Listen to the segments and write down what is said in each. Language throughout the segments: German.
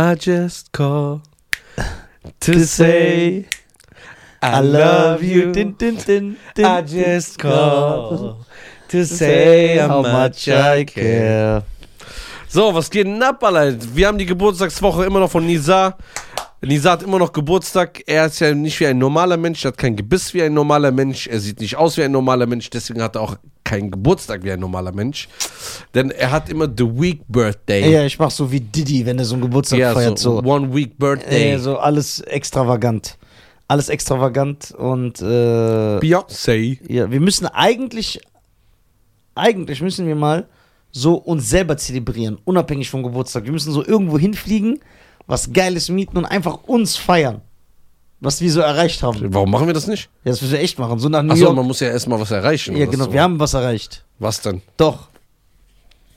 I just call to say I love you. Din, din, din, din, I just call to say how much I care. So, was geht denn ab, Alter? Wir haben die Geburtstagswoche immer noch von Nisa. Nisa hat immer noch Geburtstag. Er ist ja nicht wie ein normaler Mensch, er hat kein Gebiss wie ein normaler Mensch, er sieht nicht aus wie ein normaler Mensch, deswegen hat er auch keinen Geburtstag wie ein normaler Mench. Denn er hat immer The Week Birthday. Ja, ich mach so wie Diddy, wenn er so einen Geburtstag Ja, feiert. so, So, One Week Birthday. Äh, so alles extravagant. Alles extravagant und äh, Beyoncé. ja, wir müssen eigentlich, eigentlich müssen wir mal so uns selber zelebrieren, unabhängig vom Geburtstag. Wir müssen so irgendwo hinfliegen, was Geiles mieten und einfach uns feiern, was wir so erreicht haben. Ja, Warum machen wir das nicht? das müssen wir echt machen. So nach New Achso, York. man muss ja erstmal was erreichen. Ja, genau, so. wir haben was erreicht. Was denn? Doch.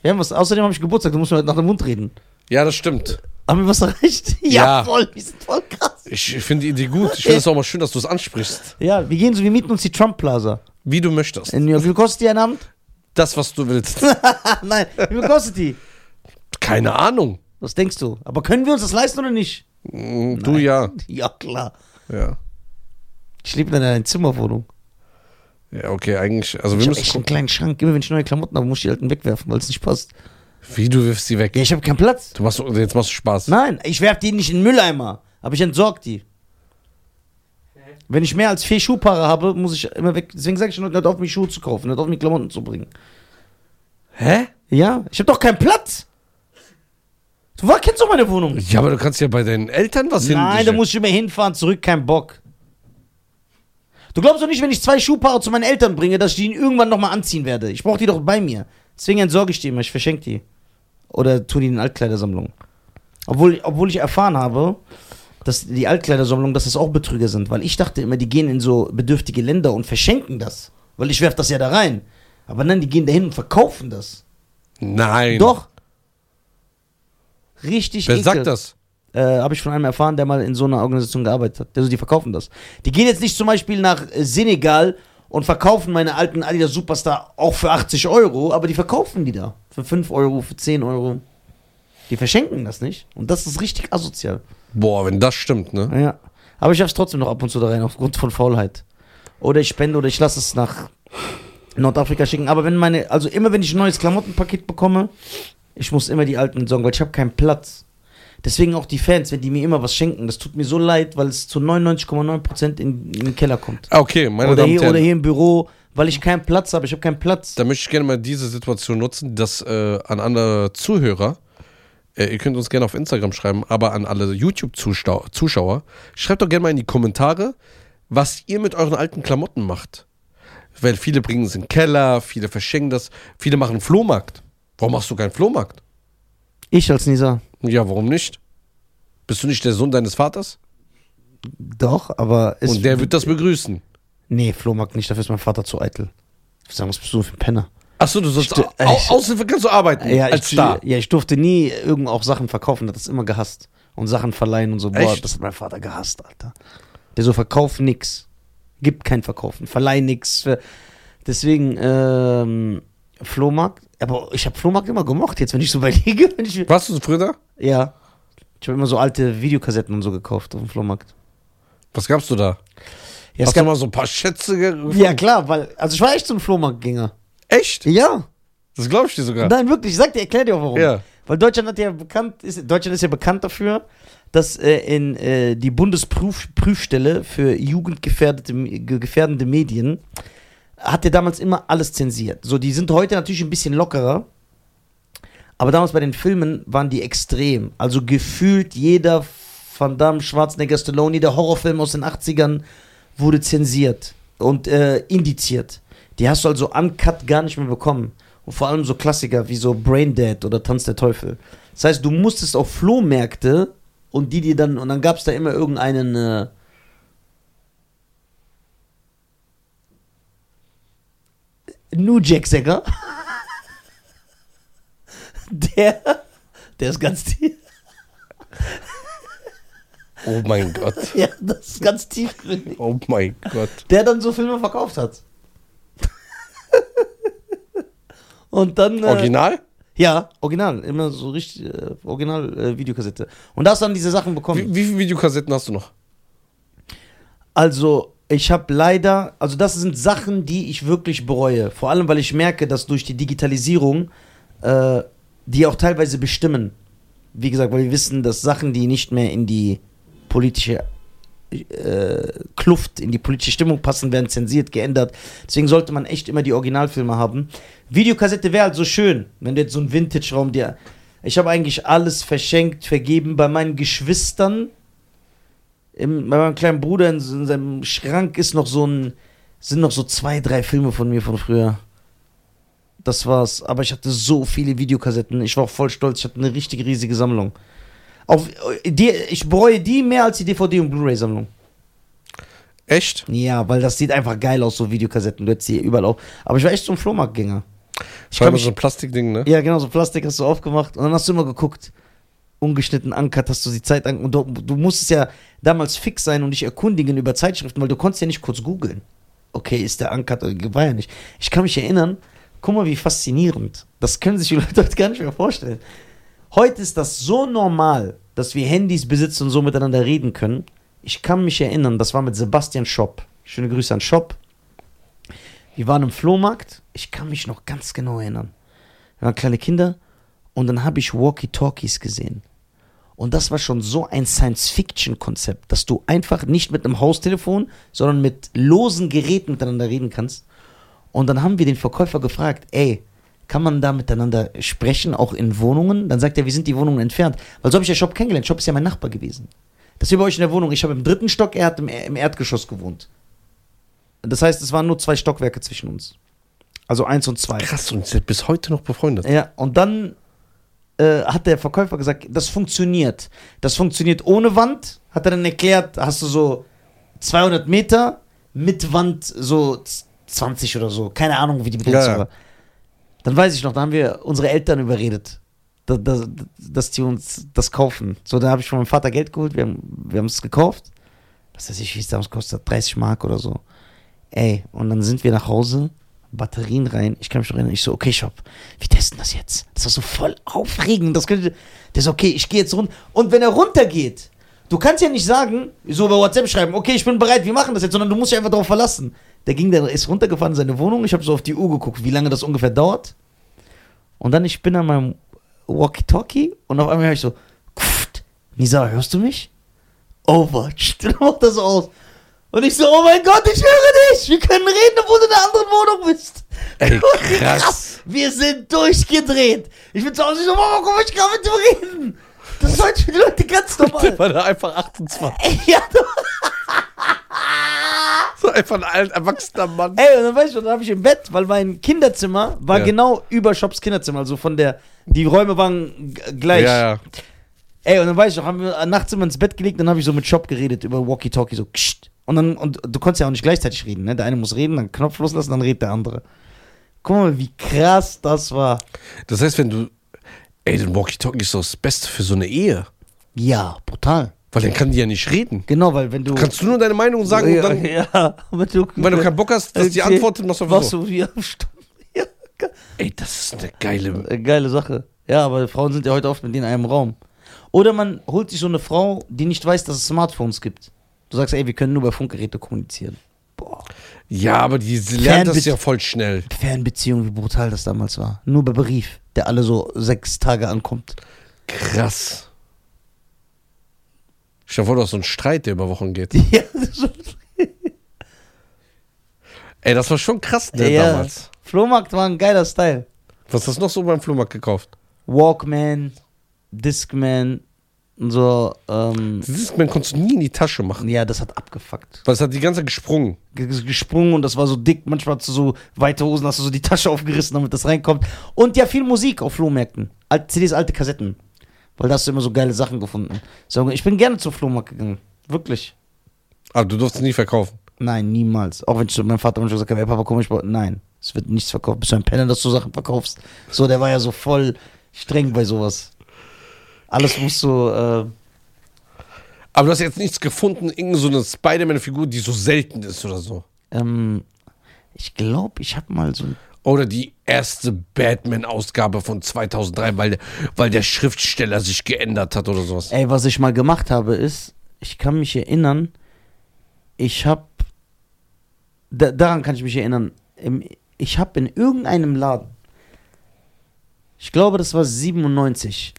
Wir haben was, außerdem habe ich Geburtstag, du musst mir heute nach dem Mund reden. Ja, das stimmt. Haben wir was erreicht? Ja. voll, wir sind voll krass. Ich finde die Idee gut. Ich finde es auch mal schön, dass du es ansprichst. Ja, wir gehen so, wir mieten uns die Trump Plaza Wie du möchtest. in New York. Wie viel kostet die ein Abend? Das, was du willst. Nein, wie viel kostet die? Keine Ahnung. Was denkst du? Aber können wir uns das leisten oder nicht? Mm, Du ja. Ja, klar. Ja. Ich lebe in einer Zimmerwohnung. Ja, okay, eigentlich. Also wir Ich habe müssen echt einen kleinen Schrank. Immer wenn ich neue Klamotten habe, muss ich die alten wegwerfen, weil es nicht passt. Wie du wirfst sie weg. Ja, ich habe keinen Platz. Du machst, jetzt machst du Spaß. Nein, ich werfe die nicht in den Mülleimer. Aber ich entsorge die. Wenn ich mehr als vier Schuhpaare habe, muss ich immer weg. Deswegen sage ich schon, hört auf, mich Schuhe zu kaufen, hört auf, mir Klamotten zu bringen. Hä? Ja, ich habe doch keinen Platz. Du war, kennst doch meine Wohnung. Ja, aber du kannst ja bei deinen Eltern was hin. Nein, da muss ich immer hinfahren, zurück, kein Bock. Du glaubst doch nicht, wenn ich zwei Schuhpaare zu meinen Eltern bringe, dass ich die irgendwann nochmal anziehen werde. Ich brauche die doch bei mir. Deswegen entsorge ich die immer, ich verschenke die. Oder tue die in Altkleidersammlung. Obwohl, obwohl ich erfahren habe, dass die Altkleidersammlung, dass das auch Betrüger sind. Weil ich dachte immer, die gehen in so bedürftige Länder und verschenken das. Weil ich werfe das ja da rein. Aber nein, die gehen dahin und verkaufen das. Nein. Doch. Richtig Wer ekel. sagt das? äh, habe ich von einem erfahren, der mal in so einer Organisation gearbeitet hat. Also die verkaufen das. Die gehen jetzt nicht zum Beispiel nach äh, Senegal und verkaufen meine alten Adidas Superstar auch für 80 Euro, aber die verkaufen die da. Für 5 Euro, für 10 Euro. Die verschenken das nicht. Und das ist richtig asozial. Boah, wenn das stimmt, ne? Ja. Aber ich schaff's trotzdem noch ab und zu da rein, aufgrund von Faulheit. Oder ich spende oder ich lasse es nach Nordafrika schicken. Aber wenn meine, also immer wenn ich ein neues Klamottenpaket bekomme, ich muss immer die alten entsorgen, weil ich habe keinen Platz. Deswegen auch die Fans, wenn die mir immer was schenken, das tut mir so leid, weil es zu 99,9% in, in den Keller kommt. Ah, Okay, meine Oder Damen und hier, Herren. oder hier im Büro, weil ich keinen Platz habe. Ich habe keinen Platz. Da möchte ich gerne mal diese Situation nutzen, dass äh, an andere Zuhörer, äh, ihr könnt uns gerne auf Instagram schreiben, aber an alle YouTube-Zuschauer, schreibt doch gerne mal in die Kommentare, was ihr mit euren alten Klamotten macht. Weil viele bringen es in den Keller, viele verschenken das, viele machen einen Flohmarkt. Warum machst du keinen Flohmarkt? Ich als Nisa. Ja, warum nicht? Bist du nicht der Sohn deines Vaters? Doch, aber es. Und der wird das begrüßen. Nee, Flohmarkt nicht, dafür ist mein Vater zu eitel. Ich würde sagen, was bist du für ein Penner? Achso, du sollst Sti- au, au, ich- Aushilfe kannst du arbeiten Ja, als ich, Star. ja, ich durfte nie irgend auch Sachen verkaufen, das immer gehasst. Und Sachen verleihen und so. Boah, Echt? das hat mein Vater gehasst, Alter. Der so, verkauf nix. Gibt kein Verkaufen. Verleih nix. Deswegen, ähm, Flohmarkt. Aber ich habe Flohmarkt immer gemocht, jetzt wenn ich so überlege. Wenn ich, Warst du früher da? ja. Ich habe immer so alte Videokassetten und so gekauft auf dem Flohmarkt. Was gabst du da? Ja, es Hast du gab, mal so ein paar Schätze gefunden? ja klar, weil, also ich war echt so ein Flohmarktgänger. Echt? Ja. Das glaube ich dir sogar. Nein, wirklich, ich sag dir, erklär dir auch warum. Ja. Weil Deutschland hat ja bekannt, ist, Deutschland ist ja bekannt dafür, dass äh, in äh, die Bundesprüfstelle für jugendgefährdete ge- gefährdende Medien hat ja damals immer alles zensiert. So, die sind heute natürlich ein bisschen lockerer, aber damals bei den Filmen waren die extrem. Also gefühlt jeder Van Damme, Schwarzenegger, Stallone, der Horrorfilm aus den 80ern wurde zensiert und äh, indiziert. Die hast du also uncut gar nicht mehr bekommen. Und vor allem so Klassiker wie so Brain Dead oder Tanz der Teufel. Das heißt, du musstest auf Flohmärkte und die, die dann, und dann gab es da immer irgendeinen, äh, New Jack Sänger. Der, der ist ganz tief. Oh mein Gott. Ja, das ist ganz tiefgründig. Oh mein Gott. Der dann so Filme verkauft hat. Und dann. Äh, Original? Ja, original. Immer so richtig, äh, original äh, Videokassette. Und da hast du dann diese Sachen bekommen. Wie, wie viele Videokassetten hast du noch? Also, ich habe leider, also das sind Sachen, die ich wirklich bereue. Vor allem, weil ich merke, dass durch die Digitalisierung äh, die auch teilweise bestimmen. Wie gesagt, weil wir wissen, dass Sachen, die nicht mehr in die politische äh, Kluft, in die politische Stimmung passen, werden zensiert, geändert. Deswegen sollte man echt immer die Originalfilme haben. Videokassette wäre halt so schön, wenn du jetzt so einen Vintage-Raum dir. Ich habe eigentlich alles verschenkt, vergeben bei meinen Geschwistern im, bei meinem kleinen Bruder in, in seinem Schrank ist noch so ein, sind noch so zwei, drei Filme von mir von früher. Das war's. Aber ich hatte so viele Videokassetten. Ich war auch voll stolz. Ich hatte eine richtig riesige Sammlung. Auf, die, ich bereue die mehr als die DVD- und Blu-ray-Sammlung. Echt? Ja, weil das sieht einfach geil aus, so Videokassetten. Du hättest die überall auf. Aber ich war echt so ein Flohmarktgänger. Ich mich- so ein Plastikding, ne? Ja, genau, so Plastik hast du aufgemacht und dann hast du immer geguckt. Ungeschnitten ankert, hast du die Zeit an. Und du, du musstest ja damals fix sein und dich erkundigen über Zeitschriften, weil du konntest ja nicht kurz googeln. Okay, ist der ankert oder war ja nicht. Ich kann mich erinnern, guck mal, wie faszinierend. Das können sich die Leute heute gar nicht mehr vorstellen. Heute ist das so normal, dass wir Handys besitzen und so miteinander reden können. Ich kann mich erinnern, das war mit Sebastian Schopp. Schöne Grüße an Schopp. Wir waren im Flohmarkt. Ich kann mich noch ganz genau erinnern. Wir waren kleine Kinder und dann habe ich Walkie-Talkies gesehen. Und das war schon so ein Science-Fiction-Konzept, dass du einfach nicht mit einem Haustelefon, sondern mit losen Geräten miteinander reden kannst. Und dann haben wir den Verkäufer gefragt, ey, kann man da miteinander sprechen, auch in Wohnungen? Dann sagt er, wie sind die Wohnungen entfernt? Weil so habe ich ja Shop kennengelernt. Shop ist ja mein Nachbar gewesen. Das ist wie bei euch in der Wohnung. Ich habe im dritten Stock, er hat im, im Erdgeschoss gewohnt. Das heißt, es waren nur zwei Stockwerke zwischen uns. Also eins und zwei. Krass, und seid bis heute noch befreundet. Ja, und dann äh, hat der Verkäufer gesagt, das funktioniert. Das funktioniert ohne Wand. Hat er dann erklärt, hast du so 200 Meter mit Wand so z- 20 oder so. Keine Ahnung, wie die Begrenzung Ja, ja. war. Dann weiß ich noch, da haben wir unsere Eltern überredet, da, da, dass die uns das kaufen. So, da habe ich von meinem Vater Geld geholt, wir haben wir es gekauft. Was weiß ich, wie es damals kostet, 30 Mark oder so. Ey, und dann sind wir nach Hause, Batterien rein. Ich kann mich noch erinnern, ich so, okay, Shop, wir testen das jetzt. Das war so voll aufregend. Das könnte, der so, okay, ich gehe jetzt runter. Und wenn er runtergeht, du kannst ja nicht sagen, so bei WhatsApp schreiben, okay, ich bin bereit, wir machen das jetzt, sondern du musst dich einfach darauf verlassen. Der ging dann, ist runtergefahren in seine Wohnung. Ich habe so auf die Uhr geguckt, wie lange das ungefähr dauert. Und dann, ich bin an meinem Walkie-Talkie und auf einmal höre ich so, Nisa, hörst du mich? Overwatch. Dann macht das aus. Und ich so, oh mein Gott, ich höre dich. Wir können reden, obwohl du in einer anderen Wohnung bist. Ey, Wie krass. Wir sind durchgedreht. Ich bin zu Hause so, Mama, komm, ich kann mit dir reden. Das ist heute für die Leute ganz Der normal. war da einfach 28. Ey, ja, du, So einfach ein alt, erwachsener Mann. ey, und dann weißt du, dann habe ich im Bett, weil mein Kinderzimmer war Ja. genau über Shops Kinderzimmer. Also von der, die Räume waren gleich. Ja, ja. Ey, und dann weiß ich noch, haben wir nachts immer ins Bett gelegt, dann habe ich so mit Shop geredet über Walkie-Talkie, so kscht. Und dann, und du konntest ja auch nicht gleichzeitig reden, ne? Der eine muss reden, dann Knopf loslassen, dann redet der andere. Guck mal, wie krass das war. Das heißt, wenn du. Ey, den Walkie-Talkie ist doch das Beste für so eine Ehe. Ja, brutal. Weil dann kann die ja nicht reden. Genau, weil wenn du. Kannst du nur deine Meinung sagen ja, und dann, ja, wenn du, wenn du keinen Bock hast, dass die Okay. antwortet, machst du einfach machst so. ja, ja, Ey, das ist eine geile. äh, geile Sache. Ja, aber Frauen sind ja heute oft mit denen in einem Raum. Oder man holt sich so eine Frau, die nicht weiß, dass es Smartphones gibt. Du sagst, ey, wir können nur über Funkgeräte kommunizieren. Boah. Ja, aber die lernt das ja voll schnell. Fernbeziehung, wie brutal das damals war. Nur bei Brief, der alle so sechs Tage ankommt. Krass. Stell dir vor, du hast so einen Streit, der über Wochen geht. Ja, so, Ey, das war schon krass, ne, ja. damals. Flohmarkt war ein geiler Style. Was hast du noch so beim Flohmarkt gekauft? Walkman, Discman so. Ähm, Dieses Man konntest du nie in die Tasche machen. ja, das hat abgefuckt. Weil es hat die ganze Zeit gesprungen. G- gesprungen und das war so dick. Manchmal hast du so weite Hosen, hast du so die Tasche aufgerissen, damit das reinkommt. Und ja, viel Musik auf Flohmärkten. Alte CDs, alte Kassetten. Weil da hast du immer so geile Sachen gefunden. So, ich bin gerne zum Flohmarkt gegangen. Wirklich. Aber du durftest nie verkaufen. Nein, niemals. Auch wenn ich zu meinem Vater manchmal gesagt habe, ey Papa, komm, ich brauch... Nein, es wird nichts verkauft. Bist du ein Penner, dass du Sachen verkaufst? So, der war ja so voll streng bei sowas. Alles muss so, äh, Aber du hast jetzt nichts gefunden, irgendeine so eine Spider-Man-Figur, die so selten ist oder so. ähm, ich glaube, ich habe mal so Oder die erste Batman-Ausgabe von 2003, weil, der- weil der Schriftsteller sich geändert hat oder sowas. Ey, was ich mal gemacht habe, ist, ich kann mich erinnern, ich hab, da, daran kann ich mich erinnern, im, ich hab in irgendeinem Laden, ich glaube, das war 97,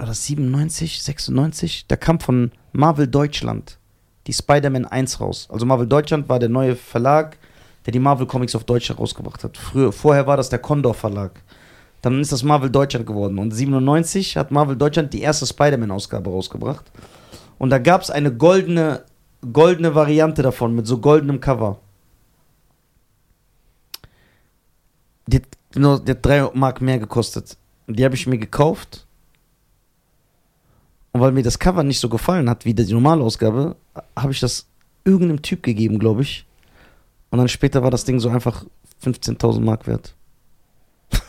war das 97, 96? Da kam von Marvel Deutschland die Spider-Man 1 raus. Also Marvel Deutschland war der neue Verlag, der die Marvel Comics auf Deutsch herausgebracht hat. Früher, vorher war das der Condor Verlag. Dann ist das Marvel Deutschland geworden. Und 97 hat Marvel Deutschland die erste Spider-Man-Ausgabe rausgebracht. Und da gab es eine goldene, goldene Variante davon mit so goldenem Cover. Die hat, die hat 3 Mark mehr gekostet. Die habe ich mir gekauft. Und weil mir das Cover nicht so gefallen hat wie die normale Ausgabe, habe ich das irgendeinem Typ gegeben, glaube ich. Und dann später war das Ding so einfach 15.000 Mark wert.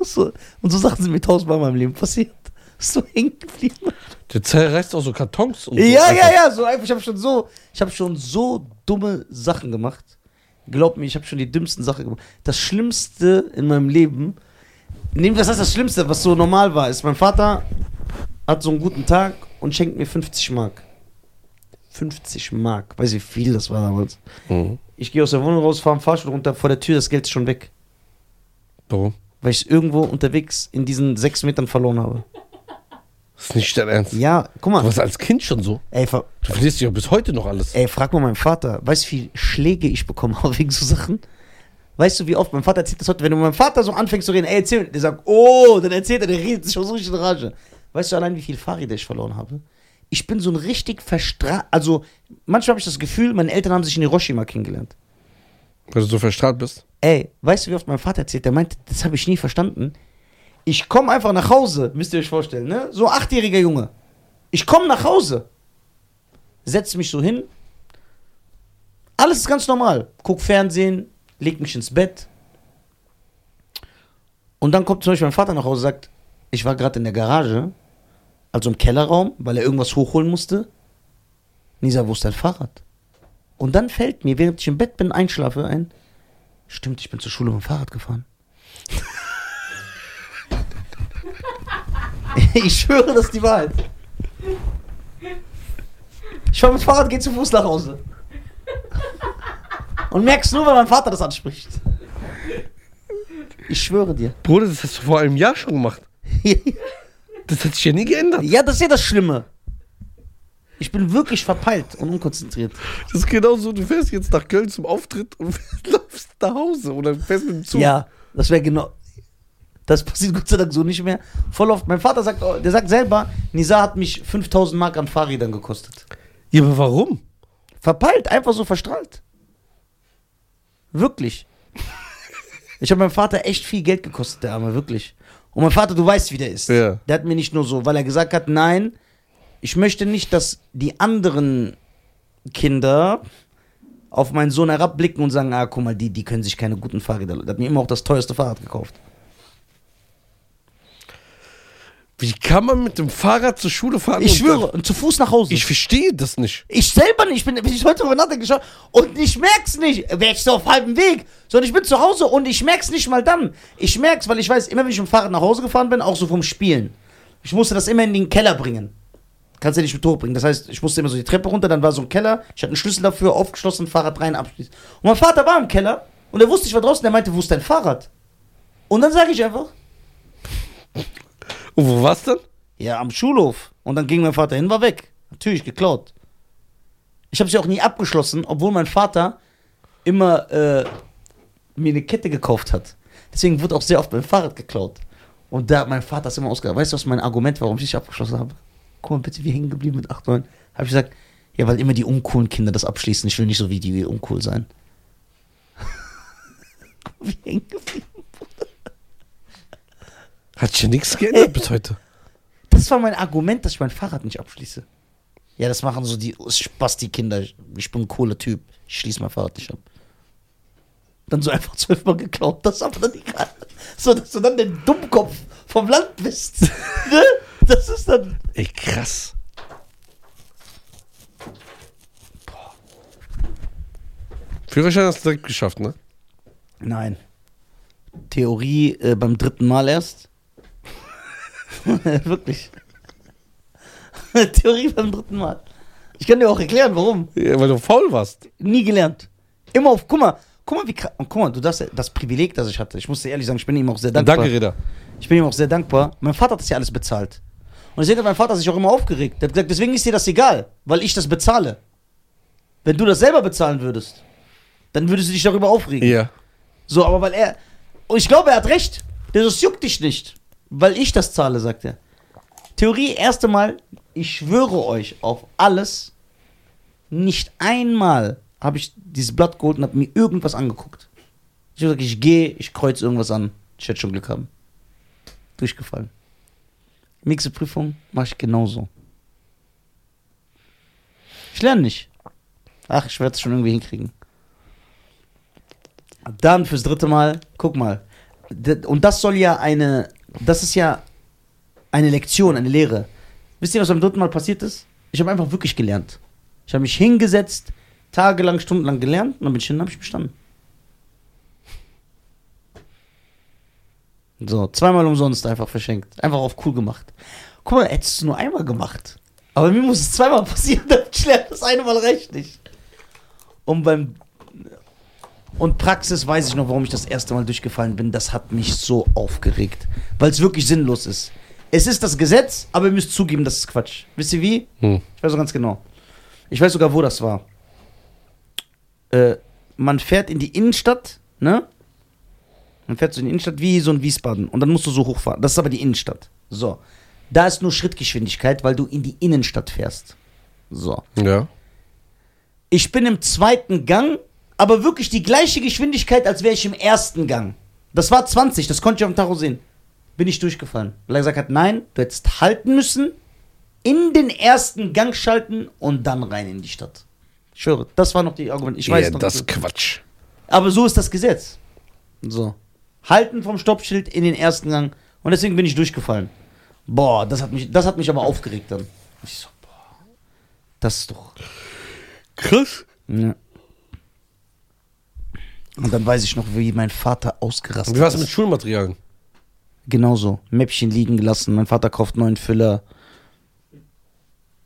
so, und so Sachen sind mir tausendmal in meinem Leben passiert. So hängen geblieben. Der zerreißt auch so Kartons und so. Ja, einfach. ja, ja, so einfach. Ich habe schon so, ich habe schon so dumme Sachen gemacht. Glaub mir, ich habe schon die dümmsten Sachen gemacht. Das Schlimmste in meinem Leben, nehmen was heißt das Schlimmste, was so normal war, ist, mein Vater hat so einen guten Tag und schenkt mir 50 Mark. 50 Mark, weiß ich, wie viel das war damals. Mhm. Ich gehe aus der Wohnung raus, fahre am Fahrstuhl runter, vor der Tür, das Geld ist schon weg. Warum? Weil ich es irgendwo unterwegs in diesen sechs Metern verloren habe. Das ist nicht dein Ernst. Ja, guck Du mal. warst als Kind schon so. Ey, Du verlierst dich auch bis heute noch alles. Ey, frag mal meinen Vater, weißt du, wie viele Schläge ich bekommen habe wegen so Sachen? Weißt du, wie oft mein Vater erzählt das heute, wenn du mit meinem Vater so anfängst zu reden, ey, erzähl, der sagt, oh, dann erzählt er, der redet sich schon so richtig in Rage. Weißt du allein, wie viel Fahrräder ich verloren habe? Ich bin so ein richtig verstra... Also, manchmal habe ich das Gefühl, meine Eltern haben sich in Hiroshima kennengelernt. Weil du so verstrahlt bist. Ey, weißt du, wie oft mein Vater erzählt? Der meint, das habe ich nie verstanden. Ich komme einfach nach Hause, müsst ihr euch vorstellen, ne? So ein achtjähriger Junge. Ich komme nach Hause, setze mich so hin. Alles ist ganz normal. Guck Fernsehen, leg mich ins Bett. Und dann kommt zum Beispiel mein Vater nach Hause und sagt, ich war gerade in der Garage, also im Kellerraum, weil er irgendwas hochholen musste. Nisa, wo ist dein Fahrrad? Und dann fällt mir, während ich im Bett bin, einschlafe, ein, stimmt, ich bin zur Schule mit dem Fahrrad gefahren. ich schwöre, das ist die Wahrheit. Ich fahre mit dem Fahrrad, gehe zu Fuß nach Hause. Und merkst nur, wenn mein Vater das anspricht. Ich schwöre dir. Bruder, das hast du vor einem Jahr schon gemacht. Das hat sich ja nie geändert. ja, das ist ja das Schlimme. Ich bin wirklich verpeilt und unkonzentriert. Das ist genauso, du fährst jetzt nach Köln zum Auftritt und läufst nach Hause oder fährst mit dem Zug. Ja, das wäre genau. Das passiert Gott sei Dank so nicht mehr. Voll oft. Mein Vater sagt, der sagt selber, Nisa hat mich 5000 Mark an Fahrrädern gekostet. Ja, aber warum? Verpeilt, einfach so verstrahlt. Wirklich. Ich habe meinem Vater echt viel Geld gekostet, der Arme, wirklich. Und mein Vater, du weißt, wie der ist. Ja. Der hat mir nicht nur so, weil er gesagt hat, nein, ich möchte nicht, dass die anderen Kinder auf meinen Sohn herabblicken und sagen, ah, guck mal, die, die können sich keine guten Fahrräder. Der hat mir immer auch das teuerste Fahrrad gekauft. Wie kann man mit dem Fahrrad zur Schule fahren? Ich und schwöre, und zu Fuß nach Hause. Ich verstehe das nicht. Ich selber nicht, ich bin, wenn ich heute drüber nachdenke, und ich merk's nicht, wäre ich so auf halbem Weg, sondern ich bin zu Hause und ich merk's nicht mal dann. Ich merk's, weil ich weiß, immer wenn ich mit dem Fahrrad nach Hause gefahren bin, auch so vom Spielen, ich musste das immer in den Keller bringen. Kannst du nicht mit hochbringen. Das heißt, ich musste immer so die Treppe runter, dann war so ein Keller, ich hatte einen Schlüssel dafür, aufgeschlossen, Fahrrad rein, abschließen. Und mein Vater war im Keller und er wusste, ich war draußen, der meinte, wo ist dein Fahrrad? Und dann sage ich einfach, Und wo war's dann? Ja, am Schulhof. Und dann ging mein Vater hin, war weg. Natürlich geklaut. Ich habe sie auch nie abgeschlossen, obwohl mein Vater immer äh, mir eine Kette gekauft hat. Deswegen wurde auch sehr oft mein Fahrrad geklaut. Und da hat mein Vater es immer ausgegangen. Weißt du, was mein Argument war, warum ich nicht abgeschlossen habe? Guck mal bitte, wie hängen geblieben mit 8, 9. Habe ich gesagt, ja, weil immer die uncoolen Kinder das abschließen. Ich will nicht so wie die uncool sein. wie hängen geblieben. Hat sich nichts geändert bis heute. Das war mein Argument, dass ich mein Fahrrad nicht abschließe. Ja, das machen so die Spasti-Kinder. Ich bin ein cooler Typ. Ich schließe mein Fahrrad nicht ab. Dann so einfach zwölfmal geklaut. Das ist aber dann egal. So, dass du dann der Dummkopf vom Land bist. ne? Das ist dann. Ey, krass. Führerschein hast du direkt geschafft, ne? Nein. Theorie äh, beim dritten Mal erst. Wirklich. Theorie beim dritten Mal. Ich kann dir auch erklären, warum. Ja, weil du faul warst. Nie gelernt. Immer auf, guck mal, guck mal, wie kra- und guck mal, du das, das Privileg, das ich hatte. Ich muss dir ehrlich sagen, ich bin ihm auch sehr dankbar. Danke, Reda. Ich bin ihm auch sehr dankbar. Mein Vater hat das ja alles bezahlt. Und deswegen hat mein Vater sich auch immer aufgeregt. Der hat gesagt, deswegen ist dir das egal, weil ich das bezahle. Wenn du das selber bezahlen würdest, dann würdest du dich darüber aufregen. Ja. So, aber weil er. Und ich glaube, er hat recht. Das juckt dich nicht. Weil ich das zahle, sagt er. Theorie, erste Mal, ich schwöre euch auf alles, nicht einmal habe ich dieses Blatt geholt und habe mir irgendwas angeguckt. Ich habe gesagt, ich gehe, ich kreuze irgendwas an. Ich werde schon Glück haben. Durchgefallen. Nächste Prüfung mache ich genauso. Ich lerne nicht. Ach, ich werde es schon irgendwie hinkriegen. Dann fürs dritte Mal, guck mal. Und das soll ja eine, das ist ja eine Lektion, eine Lehre. Wisst ihr, was beim dritten Mal passiert ist? Ich habe einfach wirklich gelernt. Ich habe mich hingesetzt, tagelang, stundenlang gelernt und dann bin ich hin und habe ich bestanden. So, zweimal umsonst einfach verschenkt. Einfach auf cool gemacht. Guck mal, hättest du nur einmal gemacht. Aber mir muss es zweimal passieren, ich lerne. Das eine Mal reicht nicht. Und beim und Praxis weiß ich noch, warum ich das erste Mal durchgefallen bin. Das hat mich so aufgeregt. Weil es wirklich sinnlos ist. Es ist das Gesetz, aber ihr müsst zugeben, das ist Quatsch. Wisst ihr wie? Hm. Ich weiß so ganz genau. Ich weiß sogar, wo das war. Äh, man fährt in die Innenstadt, ne? Man fährt so in die Innenstadt wie so ein Wiesbaden. Und dann musst du so hochfahren. Das ist aber die Innenstadt. So. Da ist nur Schrittgeschwindigkeit, weil du in die Innenstadt fährst. So. Ja. Ich bin im zweiten Gang, aber wirklich die gleiche Geschwindigkeit, als wäre ich im ersten Gang. Das war 20, das konnte ich auf dem Tacho sehen. Bin ich durchgefallen. Weil er gesagt hat, nein, du hättest halten müssen, in den ersten Gang schalten und dann rein in die Stadt. Ich schwöre, das war noch die Argument. Ich weiß ja, noch. das ist Quatsch. aber so ist das Gesetz. So. Halten vom Stoppschild in den ersten Gang. Und deswegen bin ich durchgefallen. Boah, das hat mich, das hat mich aber aufgeregt dann. Ich so, boah, das ist doch. Krass. Ja. Und dann weiß ich noch, wie mein Vater ausgerastet Wie war's ist. mit Schulmaterialien? Genauso. Mäppchen liegen gelassen. Mein Vater kauft neuen Füller.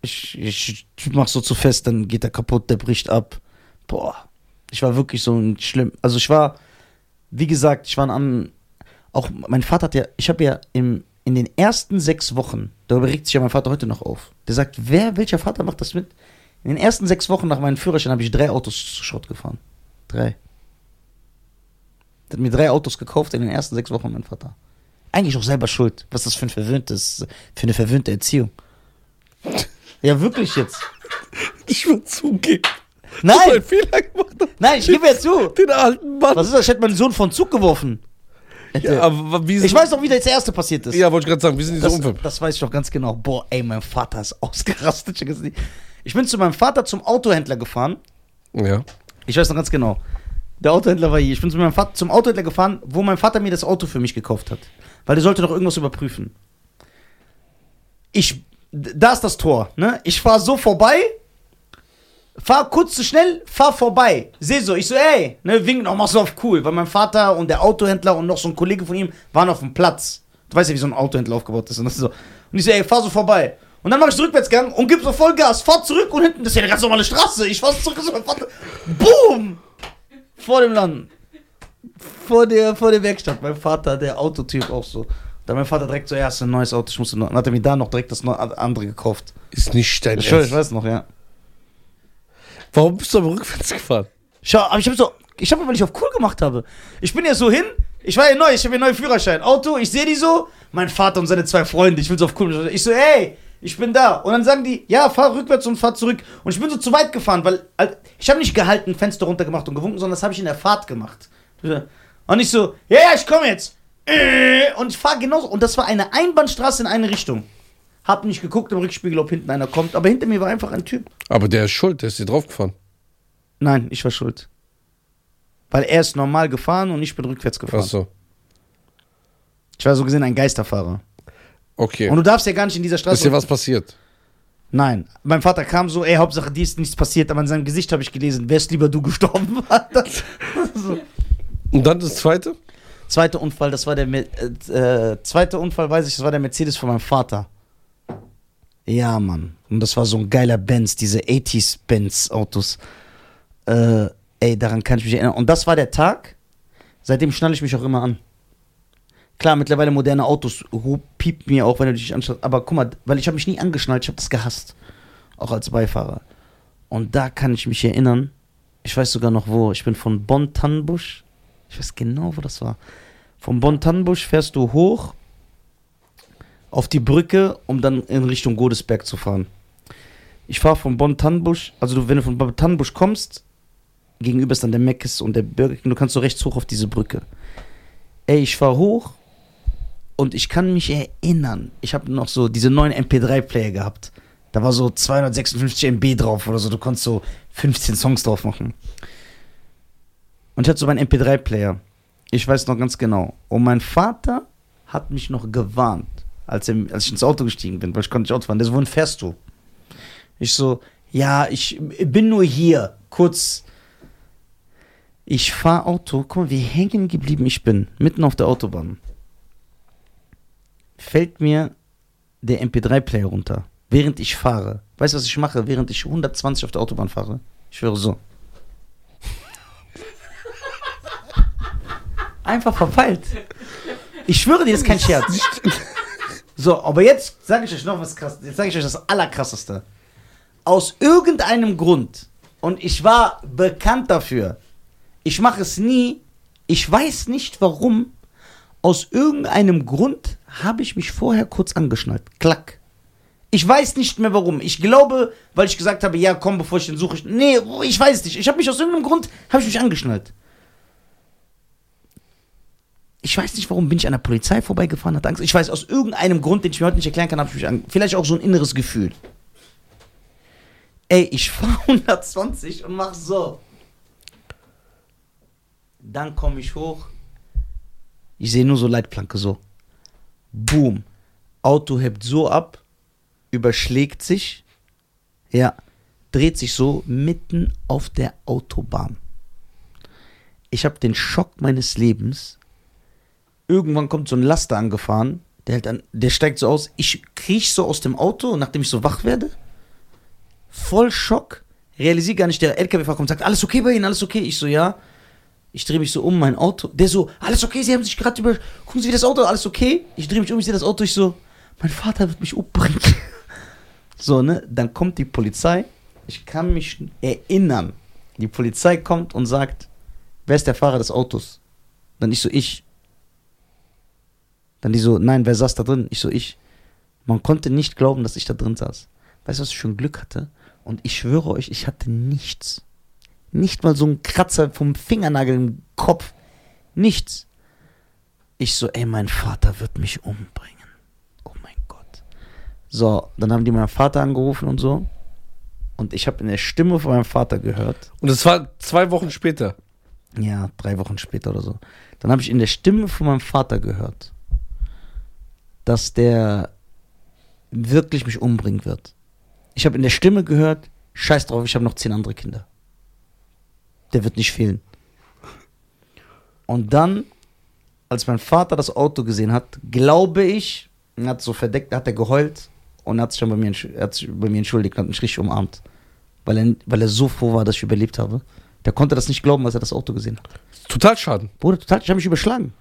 Ich, ich, ich mach so zu fest, dann geht er kaputt, der bricht ab. Boah. Ich war wirklich so ein schlimm. Also ich war, wie gesagt, ich war an. Auch mein Vater hat ja, ich habe ja im, in den ersten sechs Wochen, darüber regt sich ja mein Vater heute noch auf. Der sagt, wer, welcher Vater macht das mit? In den ersten sechs Wochen nach meinem Führerschein habe ich drei Autos zu Schrott gefahren. Drei. Der hat mir drei Autos gekauft in den ersten sechs Wochen, mein Vater. Eigentlich auch selber schuld. Was ist das für ein verwöhntes, für eine verwöhnte Erziehung? Ja, wirklich jetzt. Ich will zugeben. Nein, du einen Fehler gemacht nein, ich gebe ja zu. Den alten Mann. Was ist das? Ich hätte meinen Sohn von Zug geworfen. Ja, aber wie Ich weiß doch, wie das erste passiert ist. Ja, wollte ich gerade sagen, wie sind diese Unfälle? das weiß ich doch ganz genau. Boah, ey, mein Vater ist ausgerastet. Ich bin zu meinem Vater zum Autohändler gefahren. Ja. Ich weiß noch ganz genau. Der Autohändler war hier. Ich bin zu meinem Vater zum Autohändler gefahren, wo mein Vater mir das Auto für mich gekauft hat. Weil der sollte doch irgendwas überprüfen. Ich, da ist das Tor, ne? Ich fahr so vorbei, fahr kurz zu schnell, fahr vorbei. Seh so, ich so, ey, ne, wink noch, mach so auf cool. Weil mein Vater und der Autohändler und noch so ein Kollege von ihm waren auf dem Platz. Du weißt ja, wie so ein Autohändler aufgebaut ist. Und, das ist so. und ich so, ey, fahr so vorbei. Und dann mach ich Rückwärtsgang und gib so Vollgas, fahr zurück und hinten, das ist ja eine ganz normale Straße. Ich fahr zurück, so mein Vater, boom! Vor dem Land. Vor der, vor der Werkstatt. Mein Vater, der Autotyp auch so. Da mein Vater direkt so, ja, ein neues Auto, ich musste noch. Dann hat er mir da noch direkt das andere gekauft. Ist nicht dein schwör, ich weiß noch, ja. Warum bist du aber rückwärts gefahren? Schau, aber ich habe so, ich habe, weil ich auf cool gemacht habe. Ich bin ja so hin, ich war ja neu, ich habe ja neuen Führerschein. Auto, ich sehe die so, mein Vater und seine zwei Freunde, ich will so auf cool. Ich so, hey, ich bin da. Und dann sagen die, ja, fahr rückwärts und fahr zurück. Und ich bin so zu weit gefahren, weil ich habe nicht gehalten, Fenster runter gemacht und gewunken, sondern das habe ich in der Fahrt gemacht. Und ich so, ja, ja, ich komme jetzt. Äh, Und ich fahre genauso. Und das war eine Einbahnstraße in eine Richtung. Hab nicht geguckt im Rückspiegel, ob hinten einer kommt, aber hinter mir war einfach ein Typ. Aber der ist schuld, der ist dir draufgefahren. Nein, ich war schuld. Weil er ist normal gefahren und ich bin rückwärts gefahren. Achso. Ich war so gesehen ein Geisterfahrer. Okay. Und du darfst ja gar nicht in dieser ist Straße. dir was passiert? Nein. Mein Vater kam so, ey, Hauptsache dir ist nichts passiert, aber in seinem Gesicht habe ich gelesen, wärst lieber du gestorben. so. Und dann das zweite? Zweiter Unfall, das war der äh, äh, zweite Unfall, weiß ich, das war der Mercedes von meinem Vater. Ja, Mann. Und das war so ein geiler Benz, diese 80s Benz Autos. Äh, ey, daran kann ich mich erinnern. Und das war der Tag, seitdem schnalle ich mich auch immer an. Klar, mittlerweile moderne Autos piept mir auch, wenn du dich anschaust. Aber guck mal, weil ich habe mich nie angeschnallt, ich habe das gehasst. Auch als Beifahrer. Und da kann ich mich erinnern, ich weiß sogar noch wo, ich bin von Bonn-Tannenbusch, ich weiß genau, wo das war. Von Bonn-Tannenbusch fährst du hoch auf die Brücke, um dann in Richtung Godesberg zu fahren. Ich fahre von Bonn-Tannenbusch, also du, wenn du von Bonn-Tannenbusch kommst, gegenüber ist dann der Meckes und der Burger King, du kannst so rechts hoch auf diese Brücke. Ey, ich fahre hoch und ich kann mich erinnern, ich habe noch so diese neuen MP3-Player gehabt. Da war so 256 MB drauf oder so, du konntest so 15 Songs drauf machen. Und ich hatte so meinen MP3-Player. Ich weiß noch ganz genau. Und mein Vater hat mich noch gewarnt, als, er, als ich ins Auto gestiegen bin, weil ich konnte nicht Auto fahren. Der so, wohin fährst du? Ich so, ja, ich bin nur hier, kurz. Ich fahr Auto, guck mal, wie hängen geblieben ich bin, mitten auf der Autobahn. Fällt mir der MP3-Player runter, während ich fahre. Weißt du, was ich mache, während ich 120 auf der Autobahn fahre? Ich höre so. Einfach verpeilt. Ich schwöre dir, das ist kein Scherz. So, aber jetzt sage ich euch noch was krass. Jetzt sage ich euch das Allerkrasseste. Aus irgendeinem Grund, und ich war bekannt dafür, ich mache es nie, ich weiß nicht warum, aus irgendeinem Grund habe ich mich vorher kurz angeschnallt. Klack. Ich weiß nicht mehr warum. Ich glaube, weil ich gesagt habe, ja, komm, bevor ich den suche. Ich, nee, ich weiß nicht. Ich habe mich aus irgendeinem Grund, habe ich mich angeschnallt. Ich weiß nicht, warum bin ich an der Polizei vorbeigefahren, hatte Angst. Ich weiß, aus irgendeinem Grund, den ich mir heute nicht erklären kann, habe ich mich an. Vielleicht auch so ein inneres Gefühl. Ey, ich fahre 120 und mach so. Dann komme ich hoch. Ich sehe nur so Leitplanke so. Boom. Auto hebt so ab, überschlägt sich. Ja, dreht sich so mitten auf der Autobahn. Ich habe den Schock meines Lebens. Irgendwann kommt so ein Laster angefahren. Der, hält an, der steigt so aus. Ich kriech so aus dem Auto, nachdem ich so wach werde. Voll Schock. Realisiere gar nicht, der LKW-Fahrer kommt und sagt, alles okay bei Ihnen, alles okay. Ich so, ja. Ich drehe mich so um, mein Auto. Der so, alles okay, Sie haben sich gerade über. Gucken Sie, wie das Auto, alles okay? Ich drehe mich um, ich sehe das Auto, ich so, mein Vater wird mich umbringen. so, ne? Dann kommt die Polizei. Ich kann mich erinnern. Die Polizei kommt und sagt, wer ist der Fahrer des Autos? Dann ich so, ich. Dann die so, nein, wer saß da drin? Ich so, ich. Man konnte nicht glauben, dass ich da drin saß. Weißt du, was ich ein Glück hatte? Und ich schwöre euch, ich hatte nichts. Nicht mal so ein Kratzer vom Fingernagel im Kopf. Nichts. Ich so, ey, mein Vater wird mich umbringen. Oh mein Gott. So, dann haben die meinen Vater angerufen und so. Und ich habe in der Stimme von meinem Vater gehört. Und es war zwei Wochen später. Ja, drei Wochen später oder so. Dann habe ich in der Stimme von meinem Vater gehört, dass der wirklich mich umbringen wird. Ich habe in der Stimme gehört, scheiß drauf, ich habe noch zehn andere Kinder. Der wird nicht fehlen. Und dann, als mein Vater das Auto gesehen hat, glaube ich, er hat so verdeckt, hat er geheult und hat sich dann bei mir, hat sich bei mir entschuldigt und hat mich richtig umarmt. Weil er, weil er so froh war, dass ich überlebt habe. Der konnte das nicht glauben, als er das Auto gesehen hat. Total schaden. Bruder, total, ich habe mich überschlagen.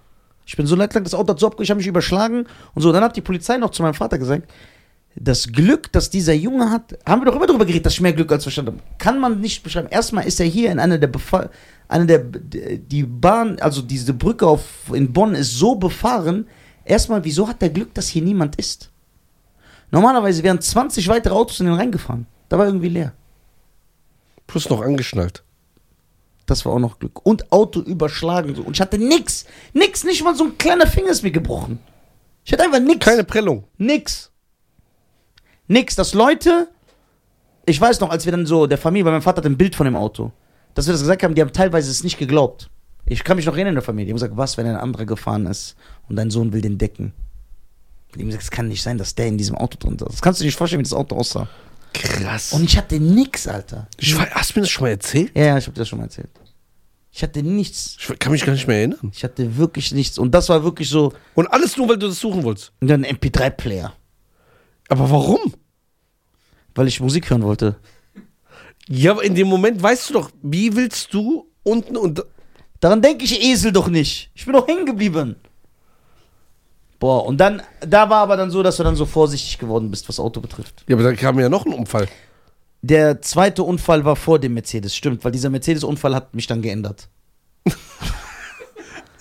Ich bin so leid lang, das Auto hat so abge... Ich habe mich überschlagen und so. Dann hat die Polizei noch zu meinem Vater gesagt, das Glück, das dieser Junge hat, haben wir doch immer darüber geredet, dass ich mehr Glück als Verstand habe. Kann man nicht beschreiben. Erstmal ist er hier in einer der Befa einer der die Bahn, also diese Brücke auf in Bonn ist so befahren. Erstmal, wieso hat der Glück, dass hier niemand ist? Normalerweise wären 20 weitere Autos in den reingefahren. Da war irgendwie leer. Plus noch angeschnallt. Das war auch noch Glück. Und Auto überschlagen. So. Und ich hatte nix. Nix, nicht mal so ein kleiner Finger ist mir gebrochen. Ich hatte einfach nix. Keine Prellung. Nix. Nix. Dass Leute, ich weiß noch, als wir dann so, der Familie, weil mein Vater hat ein Bild von dem Auto, dass wir das gesagt haben, die haben teilweise es nicht geglaubt. Ich kann mich noch erinnern in der Familie. Die haben gesagt, was, wenn ein anderer gefahren ist und dein Sohn will den decken? Die haben gesagt, es kann nicht sein, dass der in diesem Auto drin ist. Das kannst du dir nicht vorstellen, wie das Auto aussah. Krass. Und ich hatte nix, Alter. ich, hast du mir das schon mal erzählt? Ja, ja, ich habe das schon mal erzählt. Ich hatte nichts. Ich kann mich gar nicht mehr erinnern. Ich hatte wirklich nichts. Und das war wirklich so Und alles nur, weil du das suchen wolltest. und dann ein MP3-Player, Aber warum? weil ich Musik hören wollte. Ja, aber in dem Moment weißt du doch, wie willst du unten und. Daran denke ich Esel doch nicht. Ich bin doch hängen geblieben. Boah, und dann, da war aber dann so, dass du dann so vorsichtig geworden bist, was Auto betrifft. Ja, aber da kam ja noch ein Unfall. Der zweite Unfall war vor dem Mercedes, stimmt, weil dieser Mercedes-Unfall hat mich dann geändert.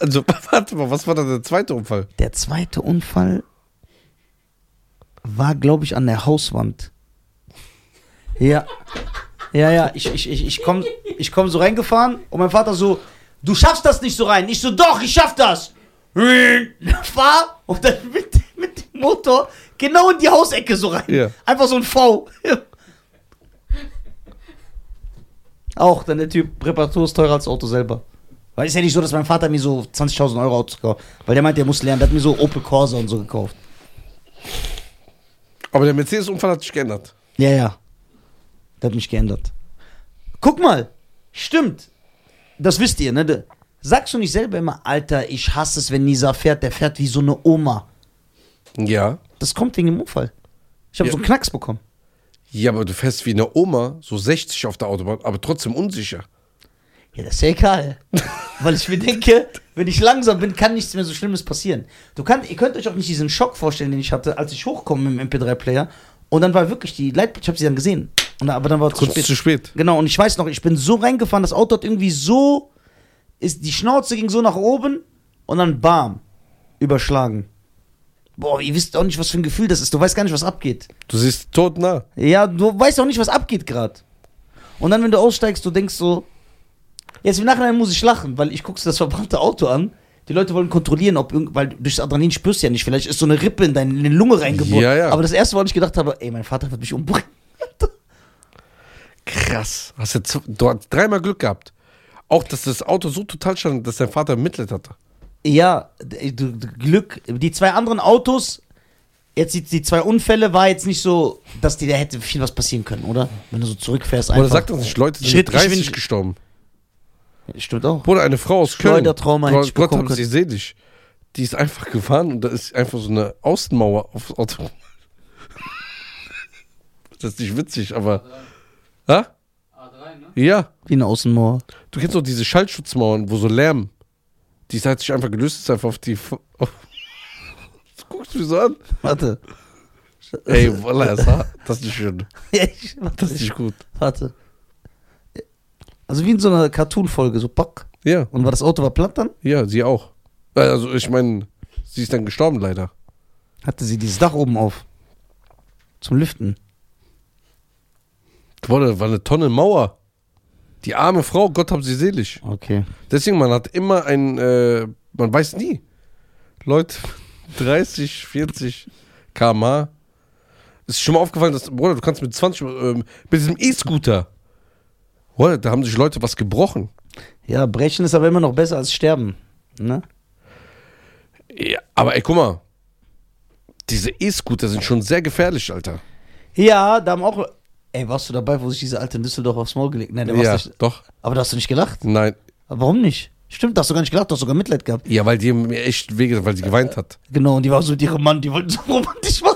Also, warte mal, was war dann der zweite Unfall? Der zweite Unfall war, glaube ich, an der Hauswand. Ja. Ja, ja, ich, ich, ich, ich komme ich komm so reingefahren und mein Vater so, du schaffst das nicht so rein. Ich so, doch, ich schaff das. Fahr und dann mit, mit dem Motor genau in die Hausecke so rein. Ja. Einfach so ein V. Auch, dann der Typ, Reparatur ist teurer als das Auto selber. Weil ist ja nicht so, dass mein Vater mir so 20.000 Euro Autos kauft. Weil der meint, der muss lernen. Der hat mir so Opel Corsa und so gekauft. Aber der Mercedes-Unfall hat sich geändert. Ja, ja. Der hat mich geändert. Guck mal. Stimmt. Das wisst ihr, ne? Sagst du nicht selber immer, Alter, ich hasse es, wenn Nisa fährt. Der fährt wie so eine Oma. Ja. Das kommt wegen dem Unfall. Ich habe Ja. so einen Knacks bekommen. Ja, aber du fährst wie eine Oma, so 60 auf der Autobahn, aber trotzdem unsicher. Ja, das ist ja egal. Weil ich mir denke, wenn ich langsam bin, kann nichts mehr so Schlimmes passieren. Du kann, ihr könnt euch auch nicht diesen Schock vorstellen, den ich hatte, als ich hochkomme im MP3-Player. Und dann war wirklich die Leitplanke, ich habe sie dann gesehen. Und, aber dann war es zu spät. zu spät. Genau, und ich weiß noch, ich bin so reingefahren, das Auto hat irgendwie so, ist, die Schnauze ging so nach oben und dann bam, überschlagen. Boah, ihr wisst auch nicht, was für ein Gefühl das ist. Du weißt gar nicht, was abgeht. Du siehst tot nah. Ja, du weißt auch nicht, was abgeht gerade. Und dann, wenn du aussteigst, du denkst so, jetzt im Nachhinein muss ich lachen, weil ich guckst das verbrannte Auto an. Die Leute wollen kontrollieren, ob weil durch das Adrenalin spürst du ja nicht, vielleicht ist so eine Rippe in deine, in deine Lunge reingeboren. Ja, ja. Aber das erste, woran ich gedacht habe, ey, mein Vater wird mich umbringen. Krass. Hast du, z- du hast dreimal Glück gehabt. Auch, dass das Auto so total stand, dass dein Vater Mitleid hatte. Ja, Glück. Die zwei anderen Autos, jetzt die, die zwei Unfälle, war jetzt nicht so, dass dir da hätte viel was passieren können, oder? Wenn du so zurückfährst Oder einfach. sagt das nicht, Leute sind Schritt- mit 30 Geschwind- gestorben. Stimmt auch. Bruder, eine Frau aus Köln. Schleudertrauma hätte ich Gott bekommen hab sie selig. Die ist einfach gefahren und da ist einfach so eine Außenmauer aufs Auto. Das ist nicht witzig, aber. Ha? A3, ne? Ja. Wie eine Außenmauer. Du kennst doch diese Schallschutzmauern, wo so Lärm. Die hat sich einfach gelöst, ist einfach auf die. Auf Was guckst du mich so an? Warte. Ey, Wallah, das das ist nicht schön. Ja, ich, warte, Das ist nicht gut. warte. Also wie in so einer Cartoon-Folge, so pack. Ja, Und war das Auto war platt dann? ja, sie auch. Also, ich meine, sie ist dann gestorben leider. Hatte sie dieses Dach oben auf. Zum Lüften. Boah, war eine Tonne Mauer. Die arme Frau, Gott hab sie selig. Okay. Deswegen, man hat immer ein, äh, man weiß nie. Leute, 30, 40 km/h. Ist schon mal aufgefallen, dass, Bruder, du kannst mit 20, ähm, mit diesem E-Scooter, Bruder, da haben sich Leute was gebrochen. Ja, brechen ist aber immer noch besser als sterben. Ne? Ja, aber ey, guck mal. Diese E-Scooter sind schon sehr gefährlich, Alter. Ja, da haben auch. Ey, warst du dabei, wo sich dieser alte in Düsseldorf aufs Maul gelegt Nein, der Ja, warst nicht. doch. Aber da hast du nicht gelacht. Nein. Aber warum nicht? Stimmt, da hast du gar nicht gelacht, du hast sogar Mitleid gehabt. Ja, weil die mir echt wege, weil sie geweint hat. Genau, und die war so mit ihrem Mann, die wollten so romantisch machen.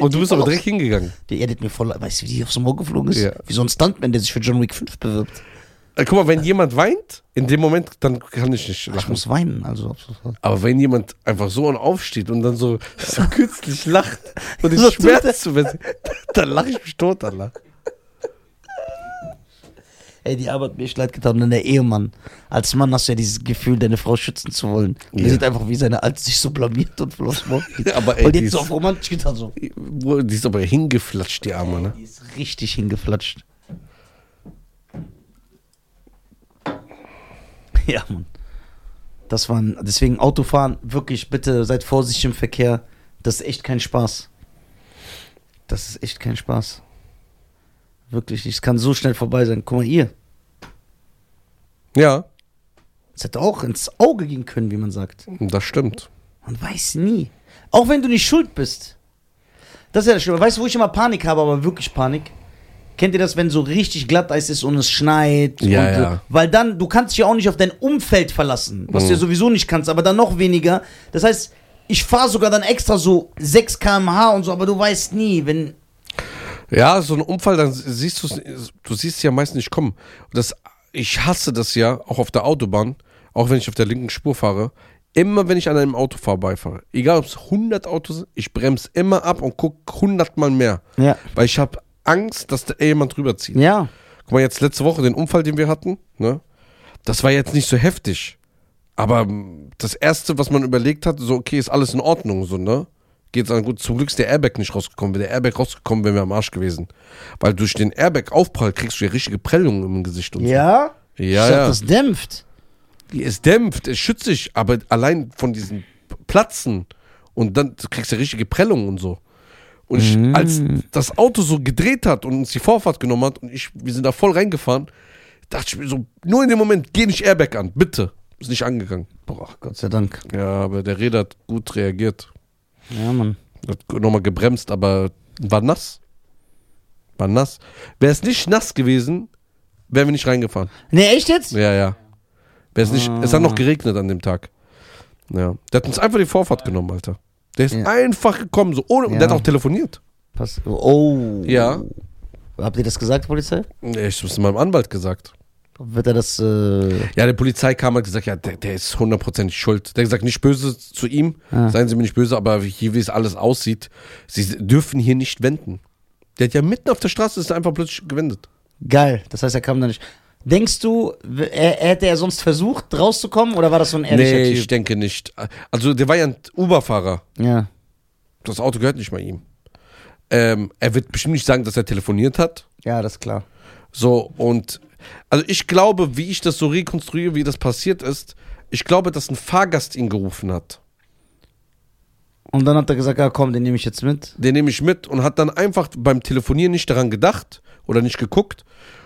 Und du bist aber direkt hingegangen. Die edit mir voll. Weißt du, wie die aufs Maul geflogen ist? Ja. Wie so ein Stuntman, der sich für John Wick 5 bewirbt. Äh, guck mal, wenn jemand weint, in dem Moment, dann kann ich nicht Ich lachen. muss weinen, also. absolut. Aber wenn jemand einfach so und aufsteht und dann so, so künstlich lacht und So ich schmerzt zu werden, dann lache ich mich tot, Allah. Ey, die Arbeit hat mir leid getan. Und der Ehemann. Als Mann hast du ja dieses Gefühl, deine Frau schützen zu wollen. Und Ja. Er sieht einfach, wie seine Alte sich so blamiert und Maul geht. Aber ey, Und jetzt so auf romantisch getan, so. die ist aber hingeflatscht, die Arme, ne? Die ist richtig hingeflatscht. Ja, Mann. Das waren, deswegen Autofahren, wirklich, bitte seid vorsichtig im Verkehr. Das ist echt kein Spaß. Das ist echt kein Spaß. Wirklich, nicht. es kann so schnell vorbei sein. Guck mal, ihr. Ja, Es hätte auch ins Auge gehen können, wie man sagt. das stimmt. Man weiß nie. Auch wenn du nicht schuld bist. Das ist ja das Schlimme. Weißt du, wo ich immer Panik habe, aber wirklich Panik? kennt ihr das, wenn so richtig Glatteis ist und es schneit? Ja, und, äh, ja. Weil dann, du kannst dich ja auch nicht auf dein Umfeld verlassen, was Mhm. du ja sowieso nicht kannst, aber dann noch weniger. Das heißt, ich fahre sogar dann extra so 6 km/h und so, aber du weißt nie, wenn. Ja, so ein Unfall, dann siehst du du siehst ja meist nicht kommen. Das, ich hasse das ja, auch auf der Autobahn, auch wenn ich auf der linken Spur fahre. Immer wenn ich an einem Auto vorbeifahre, egal ob es 100 Autos sind, ich bremse immer ab und gucke 100 Mal mehr. Ja. Weil ich habe Angst, dass da jemand drüber zieht. Ja. Guck mal, jetzt letzte Woche den Unfall, den wir hatten, ne? Das war jetzt nicht so heftig. Aber mm, das Erste, was man überlegt hat, so, okay, ist alles in Ordnung, so, ne? Geht's dann gut. Zum Glück ist der Airbag nicht rausgekommen. Wäre der Airbag rausgekommen, wären wir am Arsch gewesen. Weil durch den Airbag-Aufprall kriegst du ja richtige Prellungen im Gesicht und Ja? so. Ich Ja, sag, ja. das dämpft. Es dämpft, es schützt sich, aber allein von diesen Platzen und dann kriegst du ja richtige Prellungen und so. Und ich, Mm. als das Auto so gedreht hat und uns die Vorfahrt genommen hat und ich, wir sind da voll reingefahren, dachte ich mir so, nur in dem Moment, geh nicht Airbag an, bitte. Ist nicht angegangen. Boah, Gott sei Dank. Ja, aber der Räder hat gut reagiert. Ja, Mann. Hat nochmal gebremst, aber war nass. War nass. Wäre es nicht nass gewesen, wären wir nicht reingefahren. Ne, echt jetzt? Ja, ja. Wäre es nicht, es hat Ah. noch geregnet an dem Tag. Ja. Der hat uns einfach die Vorfahrt genommen, Alter. Der ist Ja. einfach gekommen, so ohne, und Ja. der hat auch telefoniert. Pass. Oh. Ja. Habt ihr das gesagt, Polizei? Nee, Ich hab's meinem Anwalt gesagt. Wird er das. Äh, Ja, der Polizei kam und hat gesagt, ja, der, der ist hundertprozentig schuld. Der hat gesagt, nicht böse zu ihm, Ah. seien Sie mir nicht böse, aber hier, wie es alles aussieht, Sie dürfen hier nicht wenden. Der hat ja mitten auf der Straße ist einfach plötzlich gewendet. geil. Das heißt, er kam da nicht. Denkst du, er, hätte er sonst versucht, rauszukommen oder war das so ein ehrlicher nee, Typ? ich denke nicht. Also, der war ja ein Uber-Fahrer. Ja. Das Auto gehört nicht mal ihm. Ähm, er wird bestimmt nicht sagen, dass er telefoniert hat. Ja, das ist klar. So, und also ich glaube, wie ich das so rekonstruiere, wie das passiert ist, ich glaube, dass ein Fahrgast ihn gerufen hat. Und dann hat er gesagt, ja komm, den nehme ich jetzt mit. Den nehme ich mit und hat dann einfach beim Telefonieren nicht daran gedacht oder nicht geguckt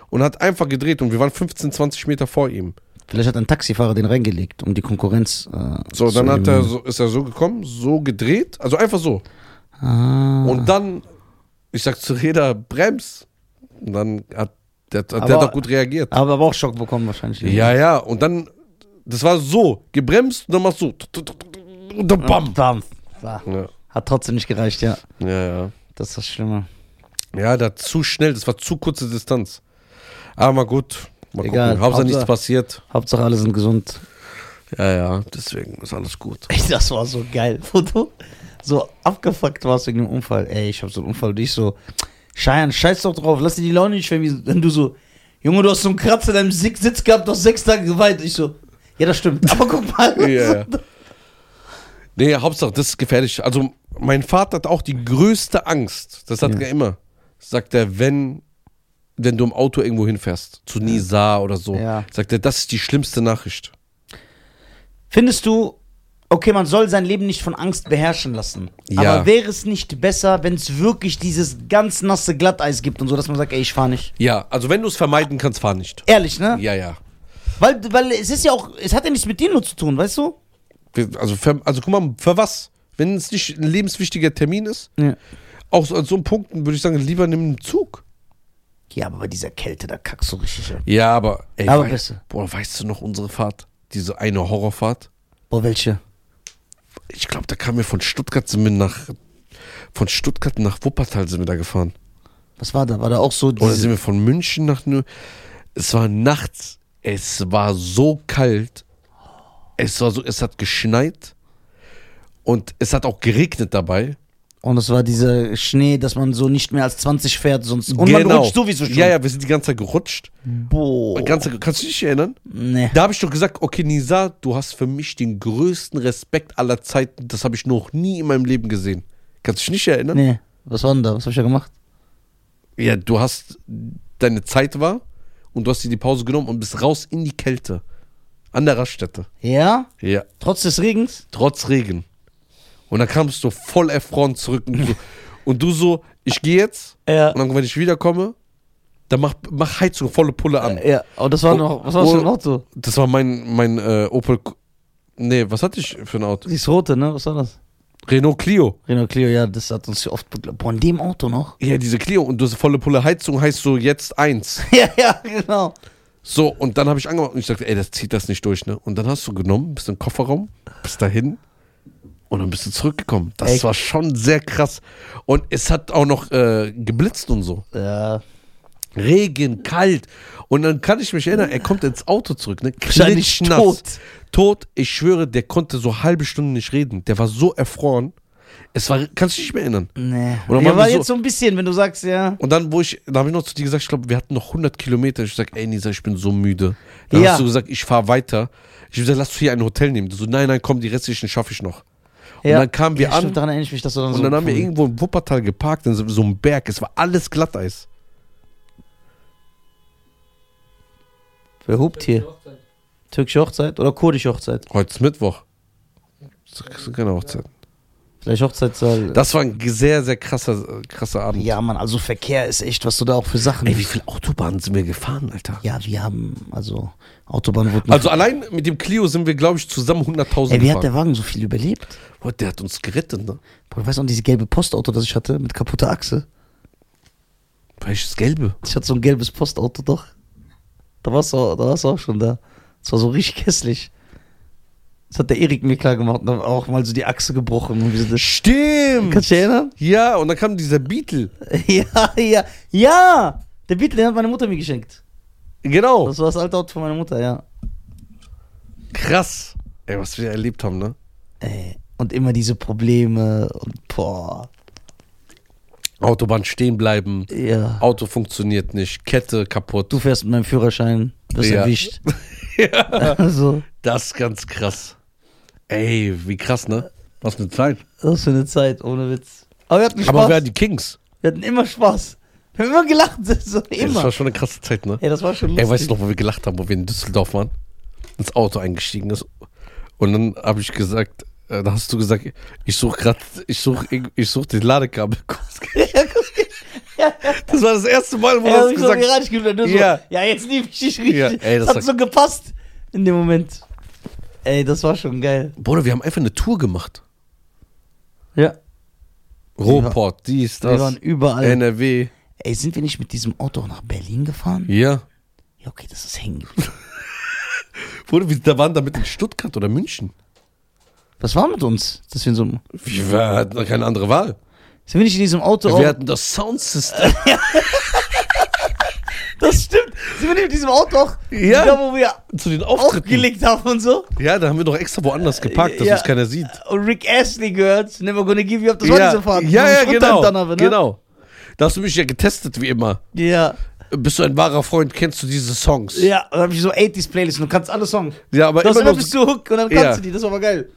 und hat einfach gedreht und wir waren 15, 20 Meter vor ihm. Vielleicht hat ein Taxifahrer den reingelegt, um die Konkurrenz äh, So, zu dann hat er so, ist er so gekommen, so gedreht, also einfach so. Ah. Und dann, ich sag zu Räder, brems. Und dann hat der, der Aber- hat auch gut reagiert. Aber, aber auch Schock bekommen wahrscheinlich. Ja, ja, und dann, das war so, gebremst und dann machst du so. Und dann bam. Bam. War. Ja, Hat trotzdem nicht gereicht, ja. ja, ja. Das ist das Schlimme. Ja, da zu schnell, das war zu kurze Distanz. Aber mal gut, mal Egal, gucken. Hauptsache nichts Hauptsache- passiert. Hauptsache alle sind gesund. Ja, ja, deswegen ist alles gut. Ey, das war so geil, wo du so abgefuckt warst wegen dem Unfall. Ey, ich hab so einen Unfall und ich so, Scheiern, scheiß doch drauf, lass dir die Laune nicht schwimmen. Wenn du so, Junge, du hast so einen Kratzer in deinem Sitz gehabt, du hast sechs Tage geweint. Ich so, ja, das stimmt. Aber guck mal. Ja. Nee, Hauptsache, das ist gefährlich. Also, mein Vater hat auch die größte Angst. Das hat Ja. er immer. Sagt er, wenn, wenn du im Auto irgendwo hinfährst, zu Nisa oder so, Ja. sagt er, das ist die schlimmste Nachricht. Findest du, okay, man soll sein Leben nicht von Angst beherrschen lassen. Ja. Aber wäre es nicht besser, wenn es wirklich dieses ganz nasse Glatteis gibt und so, dass man sagt, ey, ich fahr nicht? Ja, also wenn du es vermeiden kannst, fahr nicht. Ehrlich, ne? Ja, ja. Weil, weil es ist ja auch, es hat ja nichts mit dir nur zu tun, weißt du? Also, für, also guck mal, für was? Wenn es nicht ein lebenswichtiger Termin ist, Ja. auch so an so einem Punkt würde ich sagen, lieber nimm einen Zug. Ja, aber bei dieser Kälte, da kackst du richtig. Ja. Ja, aber, ey, Aber wei- besser. boah, weißt du noch unsere Fahrt? Diese eine Horrorfahrt? Boah, welche? Ich glaube, da kamen wir von Stuttgart sind wir nach, von Stuttgart nach Wuppertal sind wir da gefahren. Was war da? War da auch so Oder sind wir von München nach Nür Es war nachts. Es war so kalt. Es war so, es hat geschneit. Und es hat auch geregnet dabei. Und es war dieser Schnee, dass man so nicht mehr als 20 fährt, sonst. Und man rutscht sowieso schon. Genau. Ja, ja, wir sind die ganze Zeit gerutscht. Boah. Ganze, kannst du dich erinnern? Nee. Da habe ich doch gesagt, okay, Nisa, du hast für mich den größten Respekt aller Zeiten. Das habe ich noch nie in meinem Leben gesehen. Kannst du dich nicht erinnern? Nee. Was war denn da? Was hab ich da gemacht? Ja, du hast, deine Zeit war und du hast dir die Pause genommen und bist raus in die Kälte. An der Raststätte. Ja? Ja, Trotz des Regens? trotz Regen. Und dann kamst du voll erfroren zurück und du, und du so, ich gehe jetzt Ja. und dann, wenn ich wiederkomme, dann mach, mach Heizung volle Pulle an. Ja, aber das war Oh, noch. Was war das oh. für ein Auto? Das war mein, mein äh, Opel. Nee, was hatte ich für ein Auto? Dieses rote, ne? Was war das? Renault Clio. Renault Clio, ja, das hat uns ja oft begleitet. Boah, in dem Auto noch? Ja, diese Clio und du hast volle Pulle Heizung heißt so jetzt eins. ja, ja, genau. So, und dann habe ich angemacht und ich sagte, ey, das zieht das nicht durch, ne? Und dann hast du genommen, bist im Kofferraum, bist dahin und dann bist du zurückgekommen. Das Echt? war schon sehr krass. Und es hat auch noch äh, geblitzt und so. Ja. Regen, kalt. Und dann kann ich mich erinnern, er kommt ins Auto zurück, ne? Wahrscheinlich Klitschnass. tot. Tot, ich schwöre, der konnte so halbe Stunde nicht reden. Der war so erfroren. Es war, kannst du dich nicht mehr erinnern. Nee. Oder ja, war so- jetzt so ein bisschen, wenn du sagst, ja. Und dann, wo ich, da habe ich noch zu dir gesagt, ich glaube, wir hatten noch 100 Kilometer. Ich sag, ey, Nisa, ich bin so müde. Dann Ja. hast du gesagt, ich fahre weiter. Ich habe gesagt, lass du hier ein Hotel nehmen. Du so, nein, nein, komm, die restlichen schaffe ich noch. Und ja. dann kamen wir ja, Stimmt, an daran erinnere ich mich, dass du dann und so. dann haben wir irgendwo im Wuppertal geparkt, in so so einem Berg. Es war alles Glatteis. Wer hupt hier? Türkische Hochzeit oder kurdische Hochzeit? Heute ist Mittwoch. Das ist keine Hochzeit. Vielleicht Hochzeitssaal. Das war ein sehr, sehr krasser, krasser Abend. ja, Mann, also Verkehr ist echt, was du da auch für Sachen. Ey, wie viele Autobahnen sind wir gefahren, Alter? ja, wir haben, also Autobahn wurde. Also allein mit dem Clio sind wir, glaube ich, zusammen 100.000 Ey, wie hat der. Wagen so viel überlebt? Boah, der hat uns gerettet, ne? Boah, du weißt auch, dieses gelbe Postauto, das ich hatte, mit kaputter Achse. Welches Gelbe? Ich hatte so ein gelbes Postauto doch. Da warst du, da warst du auch schon da. Das war so richtig hässlich. Das hat der Erik mir klar gemacht und dann auch mal so die Achse gebrochen. Und sind, Stimmt! kannst du dich erinnern? Ja, und dann kam dieser Beetle. ja, ja, ja! Der Beetle, den hat meine Mutter mir geschenkt. Genau. Das war das alte Auto von meiner Mutter, ja. Krass. Ey, was wir erlebt haben, ne? Ey, und immer diese Probleme und boah. Autobahn stehen bleiben, Ja. Auto funktioniert nicht, Kette kaputt. Du fährst mit meinem Führerschein, wirst Ja. erwischt. ja. Also, Das ist ganz krass. Ey, wie krass, ne? Was eine Zeit. was für eine Zeit, ohne Witz. Aber wir hatten Spaß. Aber wer die Kings? wir hatten immer Spaß. Wir haben immer gelacht. So, Ey, das immer. war schon eine krasse Zeit, ne? Ey, das war schon lustig. Ey, weißt du noch, wo wir gelacht haben, wo wir in Düsseldorf waren? Ins Auto eingestiegen ist. Und dann habe ich gesagt, äh, da hast du gesagt, ich suche gerade, ich suche ich such den Ladekabel. Das war das erste Mal, wo Ey, du das ich so gesagt hast. gefühlt, nur so, Ja. ja, jetzt liebe ich dich richtig. Ja, ey, das das, hat so gepasst in dem Moment. Ey, das war schon geil. Bruder, wir haben einfach eine Tour gemacht. Ja. Ruhrport, dies, Wir waren das, überall. NRW. Ey, sind wir nicht mit diesem Auto auch nach Berlin gefahren? Ja. Ja, okay, das ist hängen geblieben. Bruder, wir da waren damit in Stuttgart oder München. Was war mit uns? Dass wir in so einem, Wir hatten keine andere Wahl. sind wir nicht in diesem Auto Wir auch, hatten das Soundsystem. Das stimmt. Sind wir nicht mit diesem Auto auch, Ja. da wo wir zu den Auftritten. aufgelegt haben und so? Ja, da haben wir doch extra woanders geparkt, dass Ja. uns keiner sieht. Und Rick Astley gehört, Never Gonna Give You Up, das war ja, diese Fahrt. ja, ja, genau. habe, ne? Genau. Da hast du mich ja getestet, wie immer. Ja, Bist du ein wahrer Freund, kennst du diese Songs? ja, dann habe ich so 80s Playlist und du kannst alle Songs. Ja, aber Du immer immer noch bis so zu Hook und dann kannst Ja. du die, das war aber geil.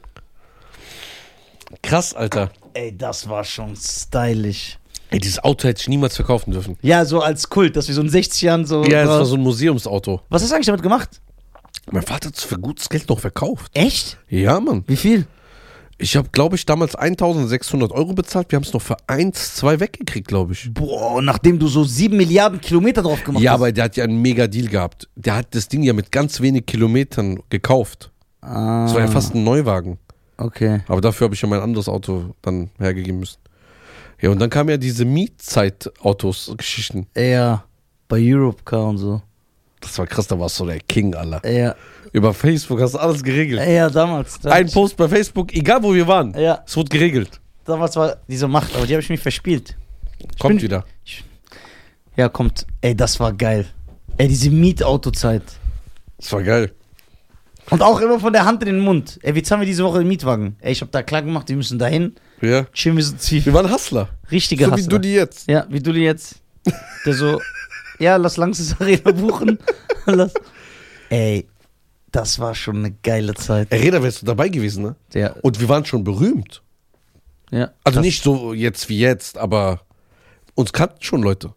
krass, Alter. Ey, das war schon stylisch. Ey, dieses Auto hätte ich niemals verkaufen dürfen. Ja, so als Kult, dass wir so in 60 Jahren so. Ja, das war so ein Museumsauto. Was hast du eigentlich damit gemacht? Mein Vater hat es für gutes Geld noch verkauft. Echt? Ja, Mann. Wie viel? Ich habe, glaube ich, damals 1600 Euro bezahlt. Wir haben es noch für 1, 2 weggekriegt, glaube ich. Boah, und nachdem du so 7 Milliarden Kilometer drauf gemacht Ja, hast. aber der hat ja einen mega Deal gehabt. Der hat das Ding ja mit ganz wenig Kilometern gekauft. Ah, Das war ja fast ein Neuwagen. Okay. Aber dafür habe ich ja mein anderes Auto dann hergegeben müssen. Ja, und dann kamen ja diese Mietzeit-Autos-Geschichten. Ja, bei Europcar und so. Das war krass, da warst du der King, Alter. Ja, Über Facebook hast du alles geregelt. ja damals. damals. Ein Post bei Facebook, egal wo wir waren. Ja, Es wurde geregelt. damals war diese Macht, aber die habe ich mich verspielt. Kommt bin- wieder. Ja, kommt. Ey, das war geil. Ey, diese Mietautozeit. Das war geil. Und auch immer von der Hand in den Mund. Ey, jetzt haben wir diese Woche den Mietwagen. Ey, ich habe da klar gemacht, wir müssen dahin. Ja. Chillen wir so tief. Wir waren Hustler. Richtige so wie Hustler. du die jetzt. Ja, wie du die jetzt. Der so, ja, lass Langsys Arena buchen. lass. Ey, das war schon eine geile Zeit. Ey, Reda, wärst du dabei gewesen, ne? Ja, Und wir waren schon berühmt. ja. Also nicht so jetzt wie jetzt, aber uns kannten schon Leute.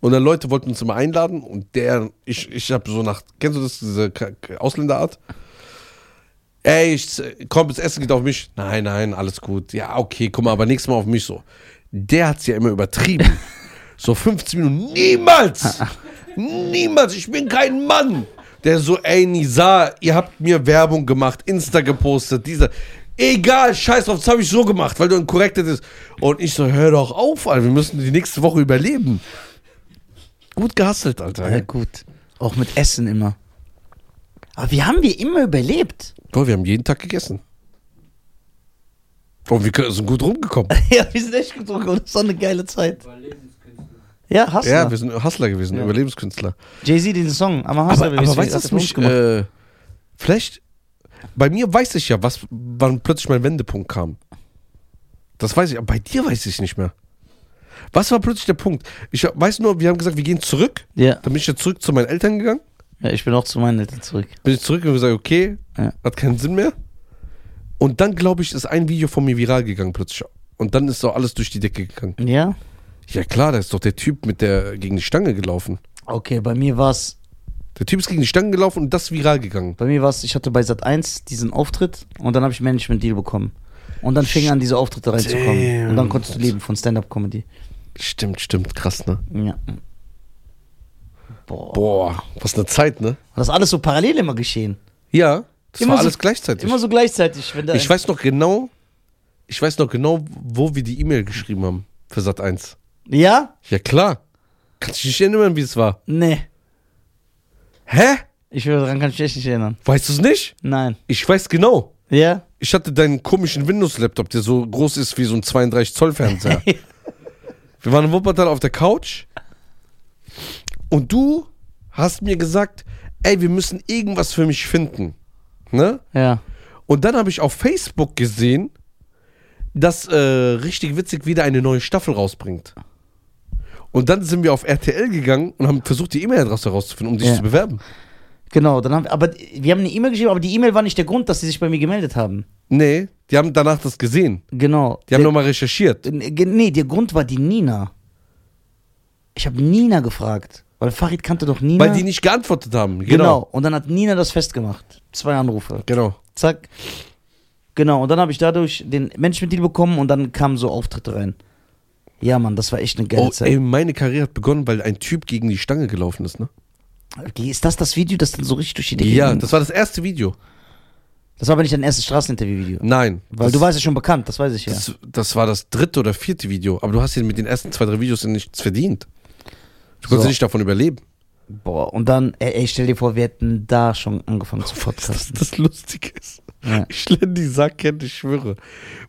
Und dann Leute wollten uns immer einladen und der, ich, ich habe so nach, kennst du das, diese Ausländerart? Ey, ich, komm, das Essen geht auf mich. Nein, nein, alles gut. Ja, okay, guck mal, aber nächstes Mal auf mich so. Der hat's ja immer übertrieben. so 15 Minuten. Niemals! Niemals! Ich bin kein Mann! Der so, ey, Nisa, ihr habt mir Werbung gemacht, Insta gepostet, dieser. egal, scheiß drauf, das habe ich so gemacht, weil du ein korrektes ist. Und ich so, hör doch auf, Alter, wir müssen die nächste Woche überleben. Gut gehustelt, Alter. Ja, gut. Auch mit Essen immer. Aber wie haben wir immer überlebt? Boah, wir haben jeden Tag gegessen. Und wir sind gut rumgekommen. ja, wir sind echt gut rumgekommen. Das war eine geile Zeit. Ja, hast Ja, wir sind Hustler gewesen, Ja. Überlebenskünstler. Jay-Z, diesen Song. Aber, Aber, aber weißt du, was mich, äh, vielleicht, bei mir weiß ich ja, was, wann plötzlich mein Wendepunkt kam. Das weiß ich, aber bei dir weiß ich nicht mehr. Was war plötzlich der Punkt? Ich weiß nur, wir haben gesagt, wir gehen zurück. ja. Dann bin ich ja zurück zu meinen Eltern gegangen. Ja, ich bin auch zu meinen Eltern zurück. Bin ich zurück und gesagt, okay, Ja. hat keinen Sinn mehr. Und dann, glaube ich, ist ein Video von mir viral gegangen plötzlich. Und dann ist so alles durch die Decke gegangen. Ja? Ja klar, da ist doch der Typ mit der gegen die Stange gelaufen. Okay, bei mir war es, Der Typ ist gegen die Stange gelaufen und das ist viral gegangen. bei mir war es, ich hatte bei Sat 1 diesen Auftritt und dann habe ich Management-Deal bekommen. Und dann fing an, diese Auftritte reinzukommen. Und dann konntest du leben von Stand-Up-Comedy. Stimmt, stimmt, krass, ne? Ja. Boah. Boah, was eine Zeit, ne? Das ist alles so parallel immer geschehen. Ja, das Immer war so- alles gleichzeitig. Immer so gleichzeitig. Ich weiß noch genau, ich weiß noch genau, wo wir die E-Mail geschrieben haben für Sat 1. Ja? Ja klar. Kannst du dich nicht erinnern, wie es war? Nee. Hä? Ich will daran kann ich mich echt nicht erinnern. Weißt du es nicht? Nein. Ich weiß genau. Ja? Ich hatte deinen komischen Windows-Laptop, der so groß ist wie so ein 32-Zoll-Fernseher. wir waren in Wuppertal auf der Couch und du hast mir gesagt, ey, wir müssen irgendwas für mich finden. Ne? Ja. Und dann habe ich auf Facebook gesehen, dass äh, richtig witzig wieder eine neue Staffel rausbringt. Und dann sind wir auf RTL gegangen und haben versucht, die E-Mail-Adresse herauszufinden, um dich Ja. zu bewerben. Genau, dann haben wir, aber wir haben eine E-Mail geschrieben, aber die E-Mail war nicht der Grund, dass sie sich bei mir gemeldet haben. Nee, die haben danach das gesehen. Genau. Die haben nochmal recherchiert. Nee, der Grund war die Nina. Ich habe Nina gefragt, weil Farid kannte doch Nina. Weil die nicht geantwortet haben. genau. Genau. Und dann hat Nina das festgemacht. Zwei Anrufe. Genau. Zack. Genau. Und dann habe ich dadurch den Management-Deal bekommen und dann kamen so Auftritte rein. Ja, Mann, das war echt eine geile Oh, Zeit. ey, meine Karriere hat begonnen, weil ein Typ gegen die Stange gelaufen ist, ne? Okay, ist das das Video, das dann so richtig durch die Decke Ja, ging? das war das erste Video. das war aber nicht dein erstes Straßeninterview-Video. Nein. Weil du warst ja schon bekannt, das weiß ich ja. Das, das war das dritte oder vierte Video. Aber du hast dir mit den ersten zwei, drei Videos ja nichts verdient. Du konntest So. nicht davon überleben. Boah, und dann, ey, ey, stell dir vor, wir hätten da schon angefangen zu Das, podcasten. das Lustige ist. Ja. Ich lerne die Sack kennen, ich schwöre.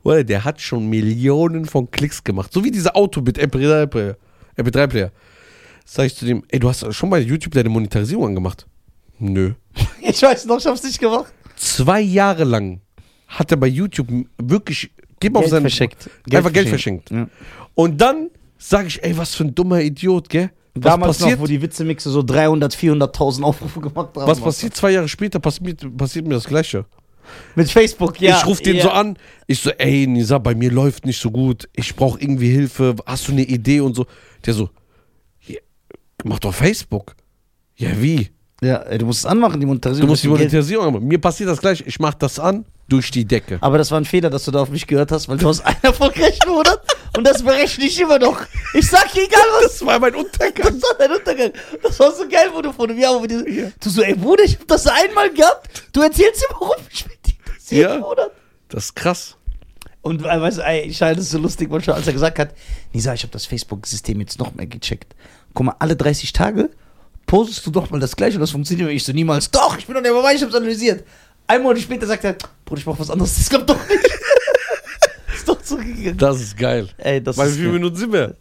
Oder der hat schon Millionen von Klicks gemacht. So wie dieser Auto mit MP3-Player. MP3-Player. Sag ich zu dem, ey, du hast schon bei YouTube deine Monetarisierung angemacht. Nö. Ich weiß noch, ich hab's nicht gemacht. Zwei Jahre lang hat er bei YouTube wirklich, gib mal auf Geld seinen, verschenkt. einfach Geld verschenkt. Ja. Und dann sage ich, ey, was für ein dummer Idiot, gell? Was Damals passiert? noch, wo die Witzemixe so 300, 400.000 Aufrufe gemacht haben. was passiert zwei Jahre später? Passiert, passiert mir das Gleiche. Mit Facebook, ja. ich rufe den ja. so an. Ich so, ey, Nisa, bei mir läuft nicht so gut. Ich brauche irgendwie Hilfe. Hast du eine Idee und so? Der so, ja, mach doch Facebook. Ja, wie? Ja, ey, du musst es anmachen, die Du Monetarisierung. musst die Monetarisierung machen. Mir passiert das gleich. Ich mach das an, durch die Decke. Aber das war ein Fehler, dass du da auf mich gehört hast, weil du hast einen erfolgreichen Monat und das berechne ich immer noch. Ich sag dir egal was. Das war mein Untergang. Das war dein Untergang. Das war so geil, wo du vor einem Jahr, wo du, so, ey Bruder, ich hab das einmal gehabt. Du erzählst immer, warum ich mit dir das jeden Ja. Monat. Das ist krass. Und äh, weißt du, ich fand es so lustig, manchmal, als er gesagt hat, Nisa, ich habe das Facebook-System jetzt noch mehr gecheckt. Guck mal, alle 30 Tage postest du doch mal das gleiche und das funktioniert. Und ich so niemals, doch, ich bin doch nicht dabei, ich hab's analysiert. Ein Monat später sagt er, Bruder, ich brauch was anderes, das klappt doch nicht. ist doch zurückgegangen. Das ist geil. Ey, das Bei wie ist vielen Minuten sind wir?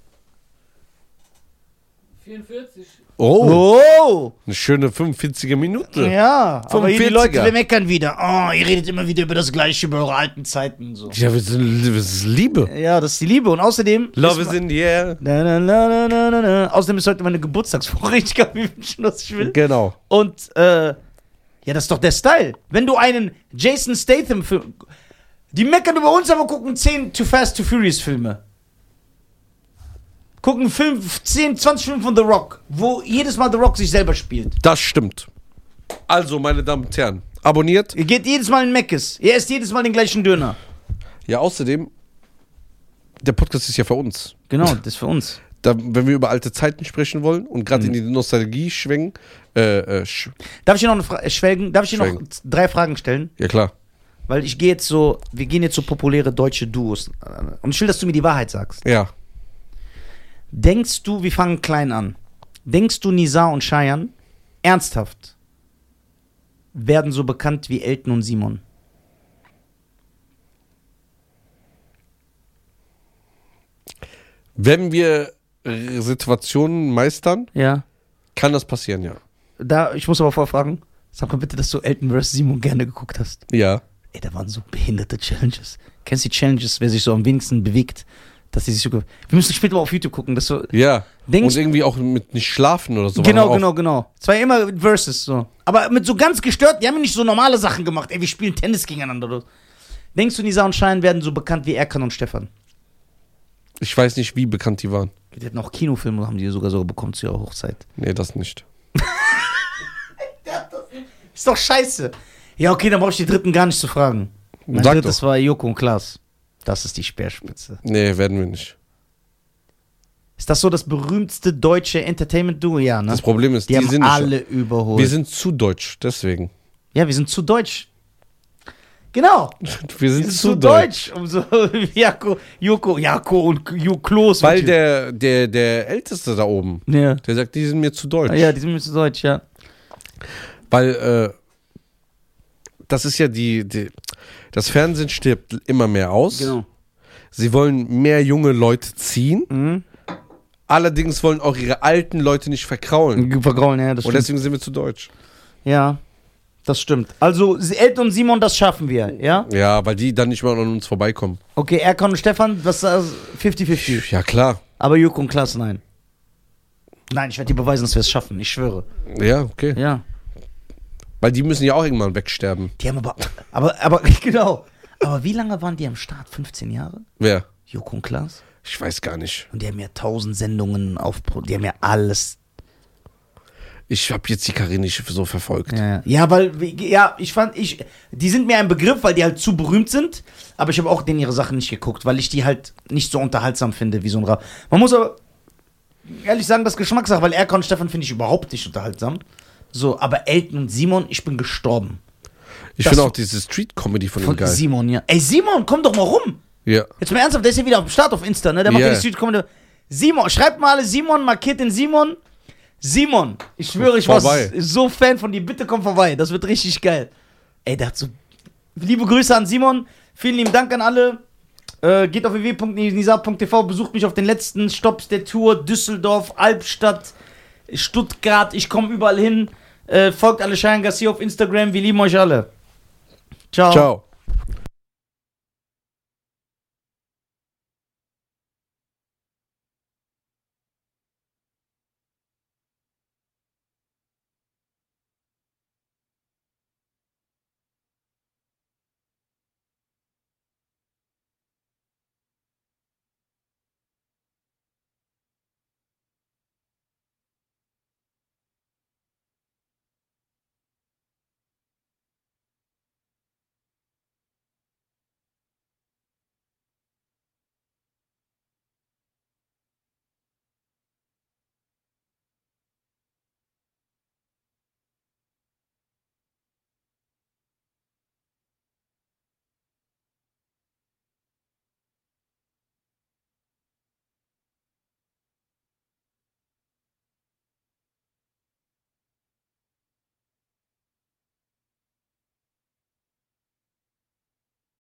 44. Oh, Oh! eine schöne 45er Minute. Ja, aber hier die 45er. Leute, wir meckern wieder. Oh, ihr redet immer wieder über das Gleiche, über eure alten Zeiten und so. Ja, wir sind, wir sind Liebe. Ja, das ist die Liebe. Und außerdem. Love ist is in the air. Na, na, na, na, na, na, na. Außerdem ist heute meine Geburtstagswoche. Ich kann mir wünschen, was ich will. Genau. Und, äh, ja, das ist doch der Style. Wenn du einen Jason Statham Film. Die meckern über uns, aber gucken 10 Too Fast, Too Furious Filme. Gucken 5, 10, 20 Filme von The Rock, wo jedes Mal The Rock sich selber spielt. Das stimmt. Also, meine Damen und Herren, abonniert. Ihr geht jedes Mal in Meckes. Ihr esst jedes Mal den gleichen Döner. Ja, außerdem, der Podcast ist ja für uns. Genau, das ist für uns. Da, wenn wir über alte Zeiten sprechen wollen und gerade Mhm. in die Nostalgie schwenken, äh, äh, sch Darf ich dir noch äh, schwelgen? Darf ich dir noch drei Fragen stellen? ja klar. weil ich gehe jetzt so, wir gehen jetzt so populäre deutsche Duos. Und ich will, dass du mir die Wahrheit sagst. Ja. Denkst du, wir fangen klein an, denkst du, Nisa und Cheyenne ernsthaft werden so bekannt wie Elton und Simon? Wenn wir äh, Situationen meistern, Ja. kann das passieren, ja. Da, ich muss aber vorfragen, sag mal bitte, dass du Elton vs. Simon gerne geguckt hast. Ja. Ey, da waren so behinderte Challenges. Kennst du die Challenges, wer sich so am wenigsten bewegt? Dass die sich so. Wir müssen später mal auf YouTube gucken, dass du. Ja. Denkst- Und irgendwie auch mit nicht schlafen oder so. genau, auch- genau, genau. Es war immer Versus so. Aber mit so ganz gestört, die haben nicht so normale Sachen gemacht. Ey, wir spielen Tennis gegeneinander. Oder? so. Denkst du, Nisa und Schein werden so bekannt wie Erkan und Stefan? Ich weiß nicht, wie bekannt die waren. Die hatten auch Kinofilme, haben die sogar so bekommen zu ihrer Hochzeit. Nee, das nicht. Ist doch scheiße. Ja, okay, dann brauche ich die dritten gar nicht zu fragen. Mein Sag drittes doch. war Joko und Klaas. Das ist die Speerspitze. Nee, werden wir nicht. Ist das so das berühmteste deutsche Entertainment-Duo? Ja, ne? Das Problem ist, die, die, haben sind alle überholt. Wir sind zu deutsch, deswegen. ja, wir sind zu deutsch. Genau. Wir sind sind zu deutsch. Um so Jako, Joko, Jako und Jo Klos. Weil der, der, der Älteste da oben, Ja. der sagt, die sind mir zu deutsch. Ja, die sind mir zu deutsch, ja. Weil, äh, das ist ja die, die, das Fernsehen stirbt immer mehr aus. Genau. Sie wollen mehr junge Leute ziehen. Mhm. Allerdings wollen auch ihre alten Leute nicht verkraulen. Vergraulen, ja, das Und stimmt. deswegen sind wir zu deutsch. Ja, das stimmt. Also, Elton und Simon, das schaffen wir, ja? Ja, weil die dann nicht mehr an uns vorbeikommen. Okay, Erkan und Stefan, was ist 50-50. Ja, klar. Aber Joko und Klaas, nein. Nein, ich werde dir beweisen, dass wir es schaffen, ich schwöre. Ja, okay. Ja. Weil die müssen ja auch irgendwann wegsterben. Die haben aber, aber, aber, genau. Aber wie lange waren die am Start? 15 Jahre? Wer? Joko und Klaas? Ich weiß gar nicht. Und die haben ja tausend Sendungen auf, die haben ja alles. Ich habe jetzt die Karine nicht so verfolgt. Ja, ja. weil, ja, ich fand, ich, die sind mir ein Begriff, weil die halt zu berühmt sind. Aber ich habe auch denen ihre Sachen nicht geguckt, weil ich die halt nicht so unterhaltsam finde wie so ein Rap. Man muss aber ehrlich sagen, das Geschmackssache, weil Erkan und Stefan finde ich überhaupt nicht unterhaltsam. So, aber Elton und Simon, ich bin gestorben. Ich finde auch diese Street-Comedy von Von geil. Simon, ja. Ey, Simon, komm doch mal rum. Ja. Jetzt mal ernsthaft, der ist ja wieder am Start auf Insta, ne? Der macht Ja. ja die Street Comedy. Simon, schreibt mal alle Simon, markiert den Simon. Simon, ich schwöre, ich Vorbei. war so Fan von dir. Bitte komm vorbei, das wird richtig geil. Ey, der hat so. Liebe Grüße an Simon. Vielen lieben Dank an alle. Äh, geht auf www.nisa.tv, besucht mich auf den letzten Stops der Tour. Düsseldorf, Albstadt, Stuttgart. Ich komme überall hin. Äh, folgt alle Schein Garcia auf Instagram. Wir lieben euch alle. Ciao. Ciao.